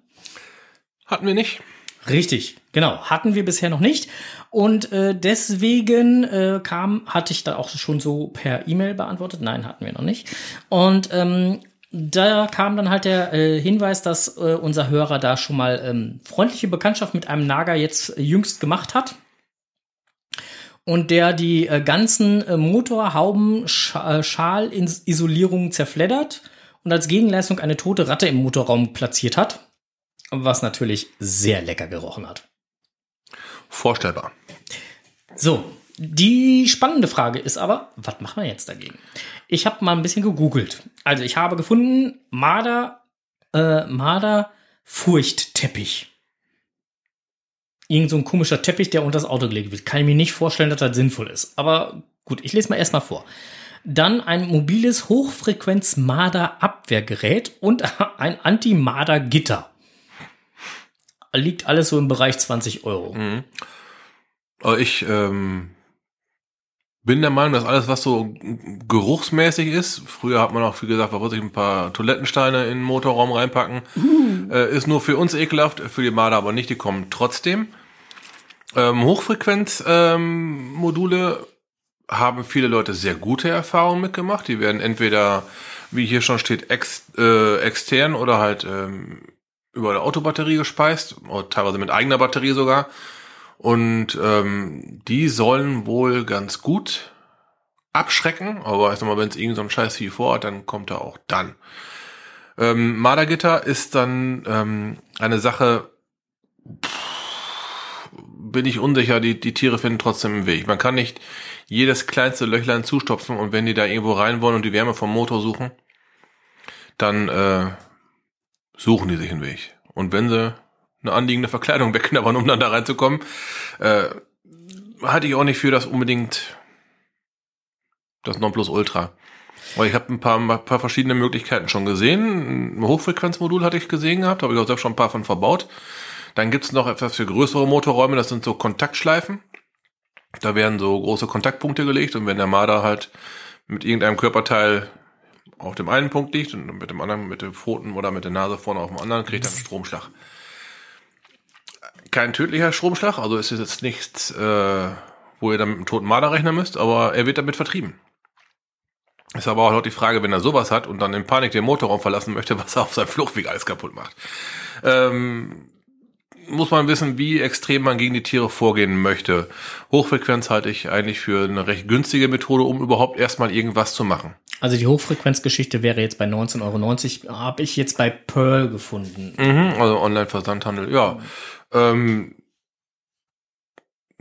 Hatten wir nicht. Richtig, genau. Hatten wir bisher noch nicht. Und äh, deswegen äh, kam, hatte ich da auch schon so per E-Mail beantwortet. Nein, hatten wir noch nicht. Und ähm, da kam dann halt der äh, Hinweis, dass äh, unser Hörer da schon mal ähm, freundliche Bekanntschaft mit einem Nager jetzt äh, jüngst gemacht hat. Und der die äh, ganzen äh, Motorhauben Scha äh, Schalisolierungen zerfleddert und als Gegenleistung eine tote Ratte im Motorraum platziert hat. Was natürlich sehr lecker gerochen hat. Vorstellbar. So, die spannende Frage ist aber, was machen wir jetzt dagegen? Ich habe mal ein bisschen gegoogelt. Also ich habe gefunden, Marder, äh, Marder Furchtteppich. Irgend so ein komischer Teppich, der unter das Auto gelegt wird. Kann ich mir nicht vorstellen, dass das sinnvoll ist. Aber gut, ich lese mal erstmal vor. Dann ein mobiles Hochfrequenz-Marder-Abwehrgerät und ein Anti-Marder-Gitter. Liegt alles so im Bereich 20 Euro. Aber ich ähm, bin der Meinung, dass alles, was so geruchsmäßig ist, früher hat man auch viel gesagt, warum sich ein paar Toilettensteine in den Motorraum reinpacken, äh, ist nur für uns ekelhaft, für die Marder aber nicht, die kommen trotzdem. Ähm, Hochfrequenz-Module ähm, haben viele Leute sehr gute Erfahrungen mitgemacht. Die werden entweder, wie hier schon steht, ex, äh, extern oder halt ähm, über eine Autobatterie gespeist, oder teilweise mit eigener Batterie sogar. Und ähm, die sollen wohl ganz gut abschrecken, aber ich sag mal, wenn es irgend so ein scheiß Vieh vorhat, dann kommt er auch dann. Ähm, Mardergitter ist dann ähm, eine Sache, pff, bin ich unsicher, die, die Tiere finden trotzdem einen Weg. Man kann nicht jedes kleinste Löchlein zustopfen und wenn die da irgendwo rein wollen und die Wärme vom Motor suchen, dann äh, suchen die sich einen Weg. Und wenn sie eine anliegende Verkleidung wegknabbern, um dann da reinzukommen, äh, halte ich auch nicht für das unbedingt das Nonplusultra. Aber ich habe ein paar, ein paar verschiedene Möglichkeiten schon gesehen. Ein Hochfrequenzmodul hatte ich gesehen gehabt, habe ich auch selbst schon ein paar von verbaut. Dann gibt's noch etwas für größere Motorräume, das sind so Kontaktschleifen. Da werden so große Kontaktpunkte gelegt und wenn der Marder halt mit irgendeinem Körperteil auf dem einen Punkt liegt und mit dem anderen, mit den Pfoten oder mit der Nase vorne auf dem anderen, kriegt er einen Stromschlag. Kein tödlicher Stromschlag, also es ist jetzt nichts, äh, wo ihr dann mit einem toten Marder rechnen müsst, aber er wird damit vertrieben. Ist aber auch noch die Frage, wenn er sowas hat und dann in Panik den Motorraum verlassen möchte, was er auf seinem Fluchtweg alles kaputt macht. Ähm, muss man wissen, wie extrem man gegen die Tiere vorgehen möchte. Hochfrequenz halte ich eigentlich für eine recht günstige Methode, um überhaupt erstmal irgendwas zu machen. Also die Hochfrequenzgeschichte wäre jetzt bei 19,90 Euro, habe ich jetzt bei Pearl gefunden. Mhm, also Online-Versandhandel, ja. Ähm,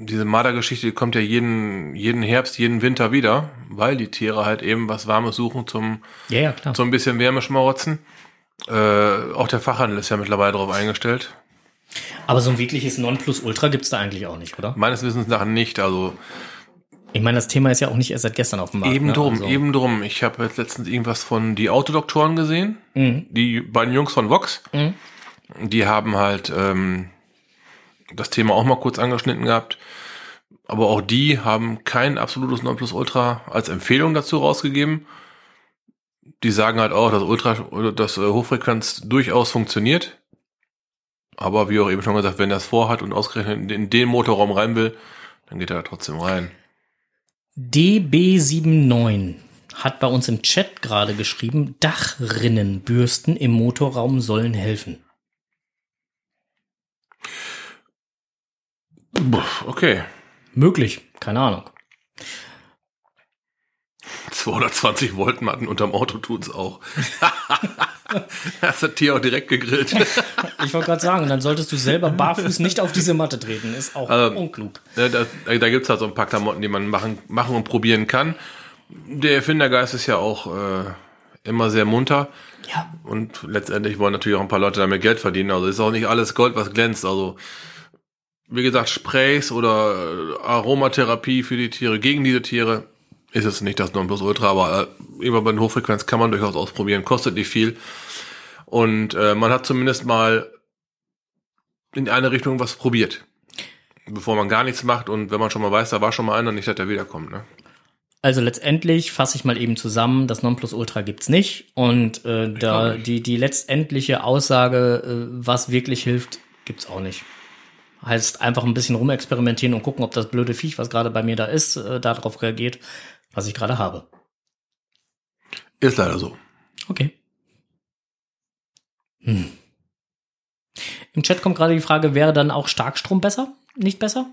diese Mardergeschichte die kommt ja jeden, jeden Herbst, jeden Winter wieder, weil die Tiere halt eben was Warmes suchen zum, Ja, ja, klar. so ein bisschen Wärme schmarotzen. Äh, auch der Fachhandel ist ja mittlerweile darauf eingestellt. Aber so ein wirkliches Nonplusultra gibt's da eigentlich auch nicht, oder? Meines Wissens nach nicht. Also Ich meine, das Thema ist ja auch nicht erst seit gestern auf dem Markt. eben ne? drum, Also- eben drum. Ich habe jetzt letztens irgendwas von die Autodoktoren gesehen. Mhm. Die beiden Jungs von Vox. Mhm. Die haben halt ähm, das Thema auch mal kurz angeschnitten gehabt. Aber auch die haben kein absolutes Nonplusultra als Empfehlung dazu rausgegeben. Die sagen halt auch, dass Ultra, oder dass äh, Hochfrequenz durchaus funktioniert. Aber wie auch eben schon gesagt, wenn er es vorhat und ausgerechnet in den Motorraum rein will, dann geht er da trotzdem rein. DB79 hat bei uns im Chat gerade geschrieben, Dachrinnenbürsten im Motorraum sollen helfen. Okay. Möglich, keine Ahnung. 220 Volt Matten unterm Auto tut's auch. Hast das Tier auch direkt gegrillt. Ich wollte gerade sagen, dann solltest du selber barfuß nicht auf diese Matte treten. Ist auch Ähm, unklug. Ne, da, da gibt's halt so ein paar Klamotten, die man machen, machen und probieren kann. Der Erfindergeist ist ja auch äh, immer sehr munter. Ja, Und letztendlich wollen natürlich auch ein paar Leute damit Geld verdienen. Also ist auch nicht alles Gold, was glänzt. Also wie gesagt, Sprays oder Aromatherapie für die Tiere, gegen diese Tiere, ist es nicht das Nonplusultra, aber äh, immer bei den Hochfrequenz kann man durchaus ausprobieren, kostet nicht viel. Und äh, man hat zumindest mal in eine Richtung was probiert. Bevor man gar nichts macht und wenn man schon mal weiß, da war schon mal einer, nicht, dass der wiederkommt. Ne? also letztendlich fasse ich mal eben zusammen, das Nonplusultra gibt's nicht und äh, da die die letztendliche Aussage, äh, was wirklich hilft, gibt's auch nicht. Heißt einfach ein bisschen rumexperimentieren und gucken, ob das blöde Viech, was gerade bei mir da ist, äh, darauf reagiert, was ich gerade habe. Ist leider so. Okay. Hm. Im Chat kommt gerade die Frage, wäre dann auch Starkstrom besser? Nicht besser?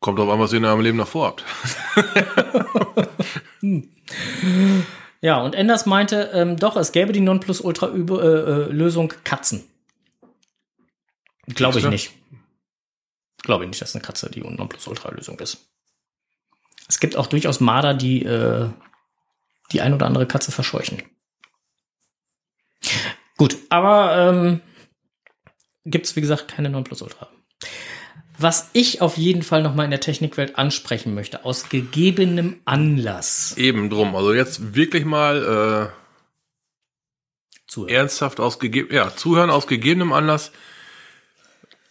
Kommt drauf an, was ihr in eurem Leben noch vorhabt. Ja, und Enders meinte, ähm, doch, es gäbe die Nonplusultra-Lösung Katzen. Glaube ich nicht. Glaube ich nicht, dass eine Katze die Nonplusultra-Lösung ist. Es gibt auch durchaus Marder, die äh, die ein oder andere Katze verscheuchen. Gut, aber ähm, gibt es, wie gesagt, keine Nonplusultra. Was ich auf jeden Fall noch mal in der Technikwelt ansprechen möchte, aus gegebenem Anlass. Eben drum. Also jetzt wirklich mal äh, Zuhören. ernsthaft aus gegeben, ja, zuhören aus gegebenem Anlass.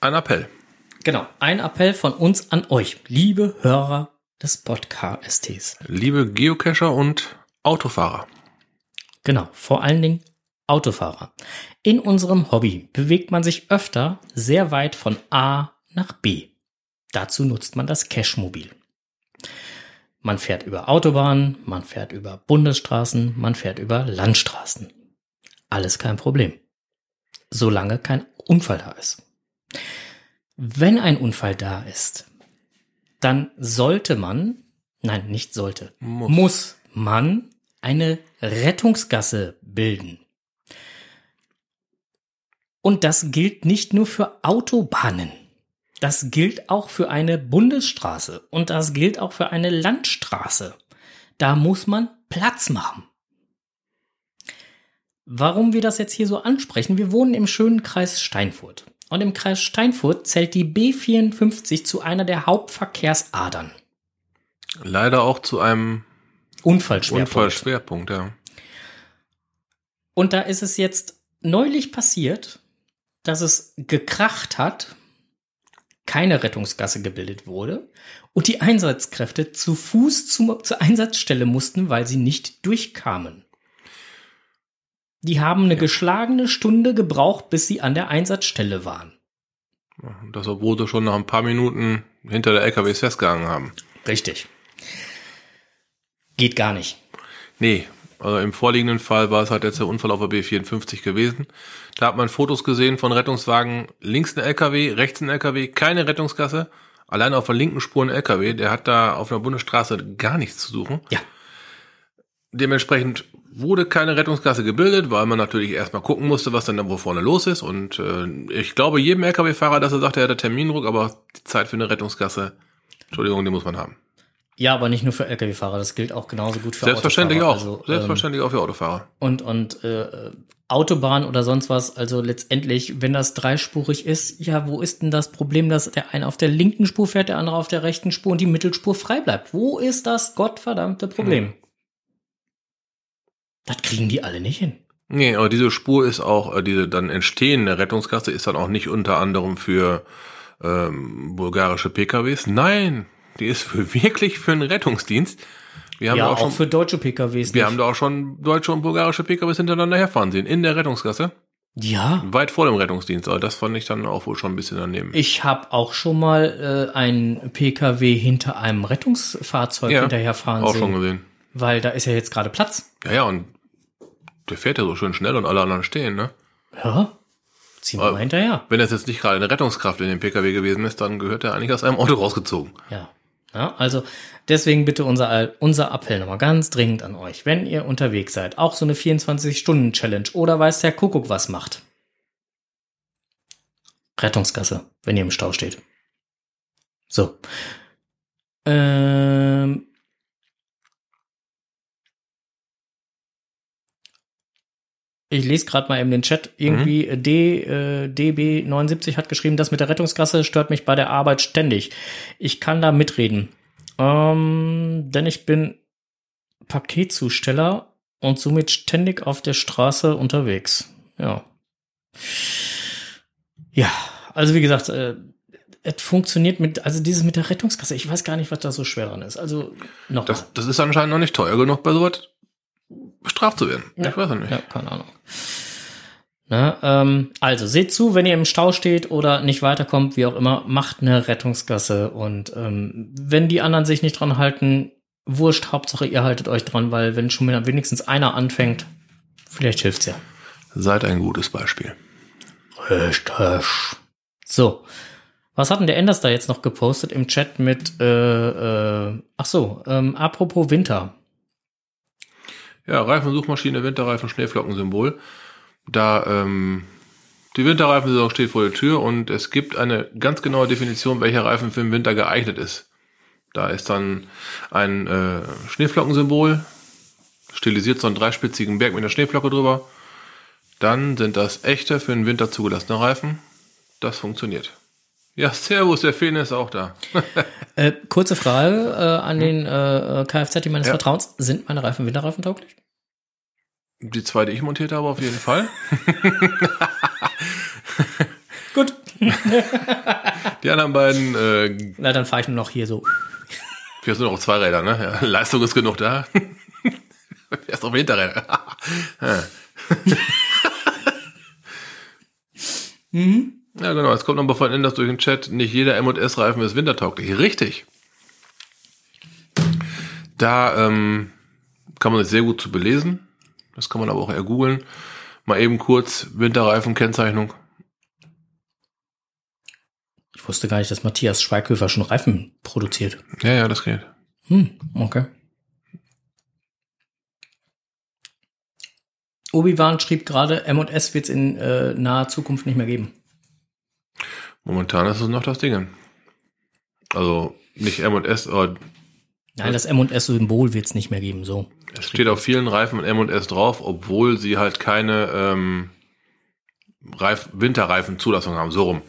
Ein Appell. Genau, ein Appell von uns an euch, liebe Hörer des Podcast-STs. Liebe Geocacher und Autofahrer. Genau, vor allen Dingen Autofahrer. In unserem Hobby bewegt man sich öfter sehr weit von A nach B. Dazu nutzt man das Cashmobil. Man fährt über Autobahnen, man fährt über Bundesstraßen, man fährt über Landstraßen. Alles kein Problem. Solange kein Unfall da ist. Wenn ein Unfall da ist, dann sollte man, nein, nicht sollte, Muss. muss man eine Rettungsgasse bilden. Und das gilt nicht nur für Autobahnen. Das gilt auch für eine Bundesstraße und das gilt auch für eine Landstraße. Da muss man Platz machen. Warum wir das jetzt hier so ansprechen? Wir wohnen im schönen Kreis Steinfurt. Und im Kreis Steinfurt zählt die B54 zu einer der Hauptverkehrsadern. Leider auch zu einem Unfallschwerpunkt. Unfallschwerpunkt, ja. Und da ist es jetzt neulich passiert, dass es gekracht hat, keine Rettungsgasse gebildet wurde und die Einsatzkräfte zu Fuß zum, zur Einsatzstelle mussten, weil sie nicht durchkamen. Die haben eine geschlagene Stunde gebraucht, bis sie an der Einsatzstelle waren. Das, obwohl sie schon nach ein paar Minuten hinter der LKWs festgehangen haben. Richtig. Geht gar nicht. Nee, also im vorliegenden Fall war es halt jetzt der Unfall auf der B54 gewesen. Da hat man Fotos gesehen von Rettungswagen, links ein LKW, rechts ein LKW, keine Rettungsgasse. Allein auf der linken Spur ein LKW, der hat da auf einer Bundesstraße gar nichts zu suchen. Ja. dementsprechend wurde keine Rettungskasse gebildet, weil man natürlich erstmal gucken musste, was dann da wo vorne los ist. Und äh, ich glaube jedem LKW-Fahrer, dass er sagt, er hat Termindruck, aber die Zeit für eine Rettungskasse, Entschuldigung, die muss man haben. Ja, aber nicht nur für Lkw-Fahrer, das gilt auch genauso gut für Selbstverständlich Autofahrer. auch. Also, Selbstverständlich auch für Autofahrer. Ähm, und und äh, Autobahn oder sonst was, also letztendlich, wenn das dreispurig ist, ja, wo ist denn das Problem, dass der eine auf der linken Spur fährt, der andere auf der rechten Spur und die Mittelspur frei bleibt? Wo ist das gottverdammte Problem? Hm. Das kriegen die alle nicht hin. Nee, aber diese Spur ist auch, äh, diese dann entstehende Rettungskasse ist dann auch nicht unter anderem für ähm, bulgarische PKWs. Nein, die ist für wirklich für einen Rettungsdienst. Wir haben ja, da auch, auch schon, für deutsche PKWs. wir nicht. haben da auch schon deutsche und bulgarische PKWs hintereinander herfahren sehen in der Rettungskasse, ja, weit vor dem Rettungsdienst. Aber das fand ich dann auch wohl schon ein bisschen daneben. ich habe auch schon mal äh, einen PKW hinter einem Rettungsfahrzeug Ja, hinterherfahren auch sehen, schon gesehen. weil da ist ja jetzt gerade Platz. Ja, ja, und der fährt ja so schön schnell und alle anderen stehen, ne? Ja, ziehen wir mal hinterher. Wenn das jetzt nicht gerade eine Rettungskraft in dem PKW gewesen ist, dann gehört er eigentlich aus einem Auto rausgezogen. Ja. ja. Also deswegen bitte unser, unser Appell nochmal ganz dringend an euch. Wenn ihr unterwegs seid, auch so eine 24-Stunden-Challenge oder weiß der Kuckuck was macht. Rettungsgasse, wenn ihr im Stau steht. So. Ähm, ich lese gerade mal eben den Chat. Irgendwie äh, D, äh, DB79 hat geschrieben, das mit der Rettungsgasse stört mich bei der Arbeit ständig. Ich kann da mitreden. Ähm, denn ich bin Paketzusteller und somit ständig auf der Straße unterwegs. Ja. Ja, also wie gesagt, äh, es funktioniert mit, also dieses mit der Rettungskasse, ich weiß gar nicht, was da so schwer dran ist. Also noch Das, das ist anscheinend noch nicht teuer genug, bei sowas bestraft zu werden. Ja. Ich weiß nicht. Ja, keine Ahnung. Na, ähm, also seht zu, wenn ihr im Stau steht oder nicht weiterkommt, wie auch immer, macht eine Rettungsgasse und ähm, wenn die anderen sich nicht dran halten, wurscht, Hauptsache ihr haltet euch dran, weil wenn schon wenigstens einer anfängt, vielleicht hilft's ja. Seid ein gutes Beispiel. Richtig. So. Was hat denn der Enders da jetzt noch gepostet im Chat mit, äh, äh, ach so, ähm, apropos Winter. Ja, Reifensuchmaschine, Winterreifen, Schneeflockensymbol. Da ähm, die Winterreifensaison steht vor der Tür und es gibt eine ganz genaue Definition, welcher Reifen für den Winter geeignet ist. Da ist dann ein äh, Schneeflockensymbol, stilisiert so einen dreispitzigen Berg mit einer Schneeflocke drüber. Dann sind das echte für den Winter zugelassene Reifen. Das funktioniert. Ja, Servus, der Feen ist auch da. Äh, kurze Frage äh, an den äh, Kfz meines Ja. Vertrauens. Sind meine Reifen winterreifen tauglich? Die zwei, die ich montiert habe, auf jeden Fall. Gut. Die anderen beiden äh, Na, dann fahre ich nur noch hier so. Fährst du noch auf zwei Räder, ne? Ja, Leistung ist genug da. Fährst auf Hinterräder. Ja. Ja, genau. Es kommt noch mal von Enders durch den Chat. Nicht jeder M&S-Reifen ist wintertauglich. Richtig. Da ähm, kann man sich sehr gut zu belesen. Das kann man aber auch eher googeln. Mal eben kurz Winterreifen-Kennzeichnung. Ich wusste gar nicht, dass Matthias Schweighöfer schon Reifen produziert. Ja, ja, das geht. Hm, okay. Obi-Wan schrieb gerade, M&S wird es in äh, naher Zukunft nicht mehr geben. Momentan ist es noch das Ding. Also nicht M&S, aber Nein, das M&S-Symbol wird es nicht mehr geben, so. Es steht auf vielen Reifen M&S drauf, obwohl sie halt keine ähm, Reif Winterreifen-Zulassung haben, so rum.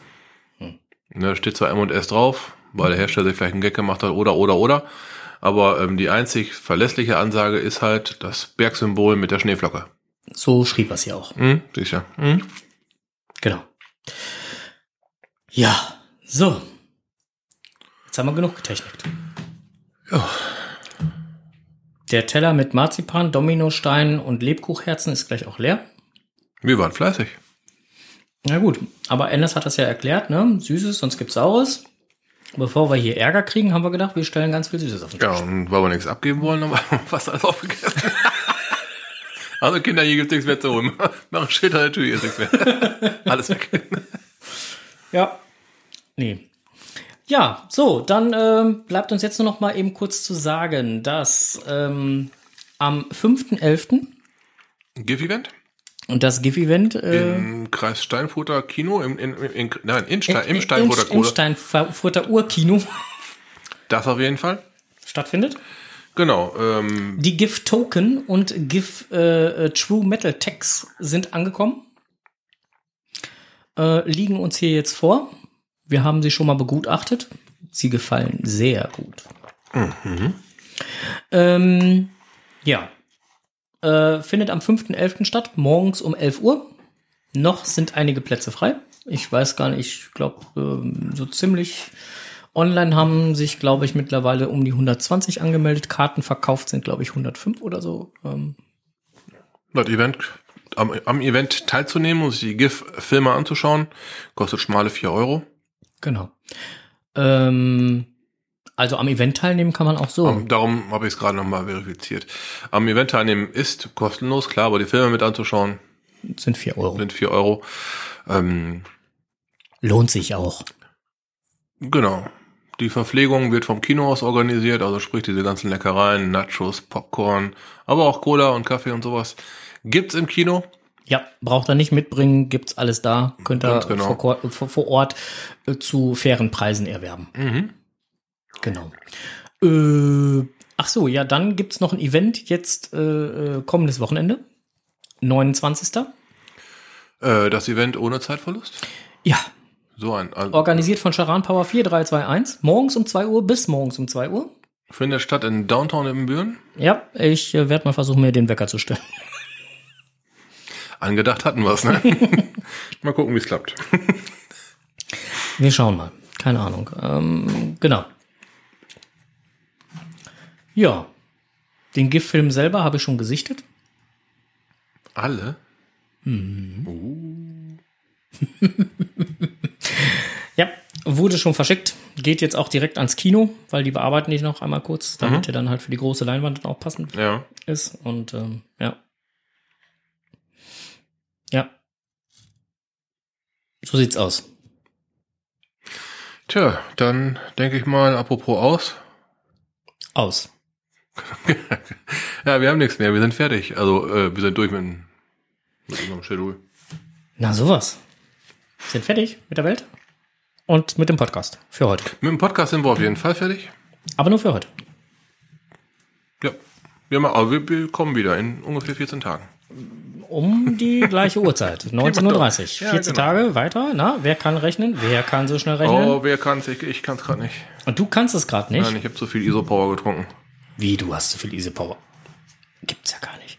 Ne, steht zwar M&S drauf, weil der Hersteller sich vielleicht einen Gag gemacht hat, oder, oder, oder. Aber ähm, die einzig verlässliche Ansage ist halt das Bergsymbol mit der Schneeflocke. So schrieb er es ja auch. Hm, sicher. Hm? Genau. Ja, so. Jetzt haben wir genug getechnikt. Ja. Der Teller mit Marzipan, Dominosteinen und Lebkuchherzen ist gleich auch leer. Wir waren fleißig. Na gut, aber Ennis hat das ja erklärt, ne? Süßes, sonst gibt's Saures. Bevor wir hier Ärger kriegen, haben wir gedacht, wir stellen ganz viel Süßes auf den Tisch. Ja, und weil wir nichts abgeben wollen, haben wir fast alles aufgegessen. also Kinder, hier gibt's nichts mehr zu holen. Mach ein Schild an der Tür, hier ist nichts mehr. alles weg. Ja. Nee. Ja, so, dann ähm, bleibt uns jetzt nur noch mal eben kurz zu sagen, dass ähm, am 5.11. GIF-Event? Und das GIF-Event äh, Im Kreis Steinfurter Kino, im, in, in, nein, in Stein, im in- Steinfurter im Kohle. Steinfurter Urkino Das auf jeden Fall. stattfindet. Genau. Ähm, Die GIF Token und GIF äh, äh, True Metal Tags sind angekommen. Äh, liegen uns hier jetzt vor. Wir haben sie schon mal begutachtet. Sie gefallen sehr gut. Ähm, ja. Äh, findet am 5.11. statt, morgens um 11 Uhr. Noch sind einige Plätze frei. Ich weiß gar nicht, ich glaube, ähm, so ziemlich online haben sich, glaube ich, mittlerweile um die 120 angemeldet. Karten verkauft sind, glaube ich, 105 oder so. Ähm, das Event, am, am Event teilzunehmen und sich die GIF-Filme anzuschauen, kostet schmale 4 Euro. Genau. Ähm, also am Event teilnehmen kann man auch so. Um, darum habe ich es gerade nochmal verifiziert. Am Event teilnehmen ist kostenlos, klar, aber die Filme mit anzuschauen sind 4 Euro. sind 4 Euro. Ähm, Lohnt sich auch. genau. Die Verpflegung wird vom Kino aus organisiert, also sprich diese ganzen Leckereien, Nachos, Popcorn, aber auch Cola und Kaffee und sowas. Gibt's im Kino. Ja, braucht er nicht mitbringen, gibt's alles da. Könnt ihr genau. vor, vor, Ort äh, zu fairen Preisen erwerben. Mhm. Genau. Äh, ach so, ja, dann gibt's noch ein Event jetzt äh, äh, kommendes Wochenende. 29. Äh, das Event ohne Zeitverlust. Ja, So ein. Also organisiert von Charan Power 4321. Morgens um 2 Uhr bis morgens um 2 Uhr. findet statt in Downtown in Büren. Ja, ich werde mal versuchen, mir den Wecker zu stellen. Angedacht hatten wir's, ne? mal gucken, wie es klappt. Wir schauen mal. Keine Ahnung. Ähm, genau. Ja. Den GIF-Film selber habe ich schon gesichtet. Alle? Ja, wurde schon verschickt. Geht jetzt auch direkt ans Kino, weil die bearbeiten die noch einmal kurz, damit der dann halt für die große Leinwand dann auch passend Ja. ist. Und ähm. Ja. So sieht's aus. Tja, dann denke ich mal, apropos aus. Aus. Ja, wir haben nichts mehr, wir sind fertig. Also, äh, wir sind durch mit, mit unserem Schedule. Na sowas. Sind fertig mit der Welt und mit dem Podcast für heute. Mit dem Podcast sind wir auf jeden Fall fertig. Aber nur für heute. Ja. Wir, machen, aber wir, wir kommen wieder in ungefähr 14 Tagen. Um die gleiche Uhrzeit. 19.30 Uhr. Ja, 14 genau. Tage weiter. Na, wer kann rechnen? Wer kann so schnell rechnen? Oh, wer kann's? Ich, ich kann's gerade nicht. Und du kannst es gerade nicht. Nein, ich habe zu viel Isopower getrunken. Wie, du hast zu viel Easy Power? Gibt's ja gar nicht.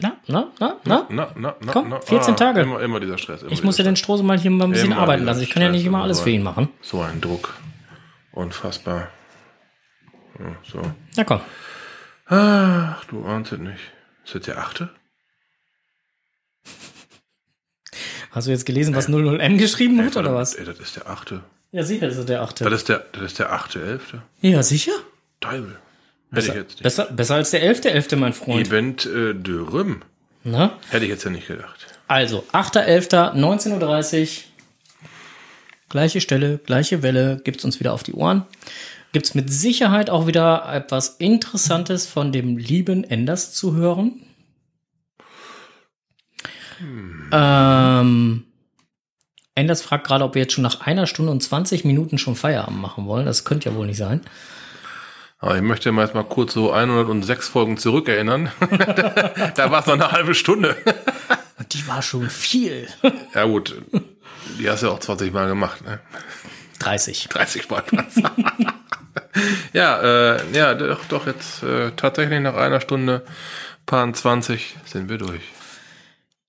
Na, na, na, na? Na, na, na, Komm, na. 14 Tage. Immer, immer dieser Stress. Immer Ich muss ja dieser den Strose mal hier mal ein bisschen Immer arbeiten dieser lassen. Ich kann ja Stress, nicht immer alles für ihn machen. So ein Druck. Unfassbar. Ja, so. Na komm. Ach, du ahnst es nicht. Ist das der achte? Hast du jetzt gelesen, was 00M geschrieben hat, oder was? Ey, das ist der achte. Ja, sicher, das ist der Das achte. ist der, das ist der achte, elfte. Ja, sicher. Teufel. Hätte ich Besser, jetzt nicht. besser, besser als der elfte, elfte, mein Freund. Event äh, de Rüm. Na? Hätte ich jetzt ja nicht gedacht. Also, 8.11., 19.30 Uhr. Gleiche Stelle, gleiche Welle, gibt's uns wieder auf die Ohren. Gibt's mit Sicherheit auch wieder etwas Interessantes von dem lieben Enders zu hören. Ähm, Enders fragt gerade, ob wir jetzt schon nach einer Stunde und 20 Minuten schon Feierabend machen wollen. Das könnte ja wohl nicht sein. Aber ich möchte mal jetzt mal kurz so 106 Folgen zurückerinnern. da war es noch eine halbe Stunde. Und die war schon viel. ja gut, die hast du ja auch 20 Mal gemacht, ne? 30. 30 Mal Platz. ja, äh, ja, doch, doch jetzt äh, tatsächlich nach einer Stunde, paar 20 sind wir durch.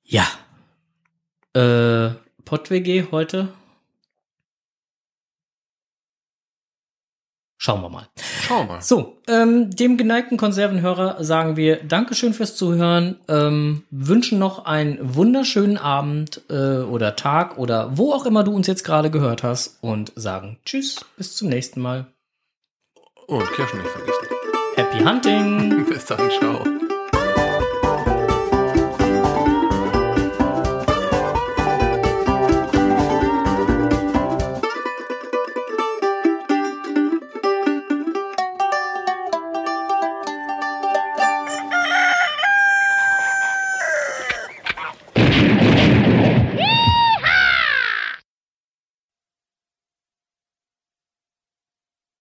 Ja. Äh, PodWG heute. Schauen wir mal. Schauen wir mal. So, ähm, dem geneigten Konservenhörer sagen wir Dankeschön fürs Zuhören, ähm, wünschen noch einen wunderschönen Abend äh, oder Tag oder wo auch immer du uns jetzt gerade gehört hast und sagen Tschüss, bis zum nächsten Mal. Und Kirschen nicht vergessen. Happy Hunting! Bis dann, ciao.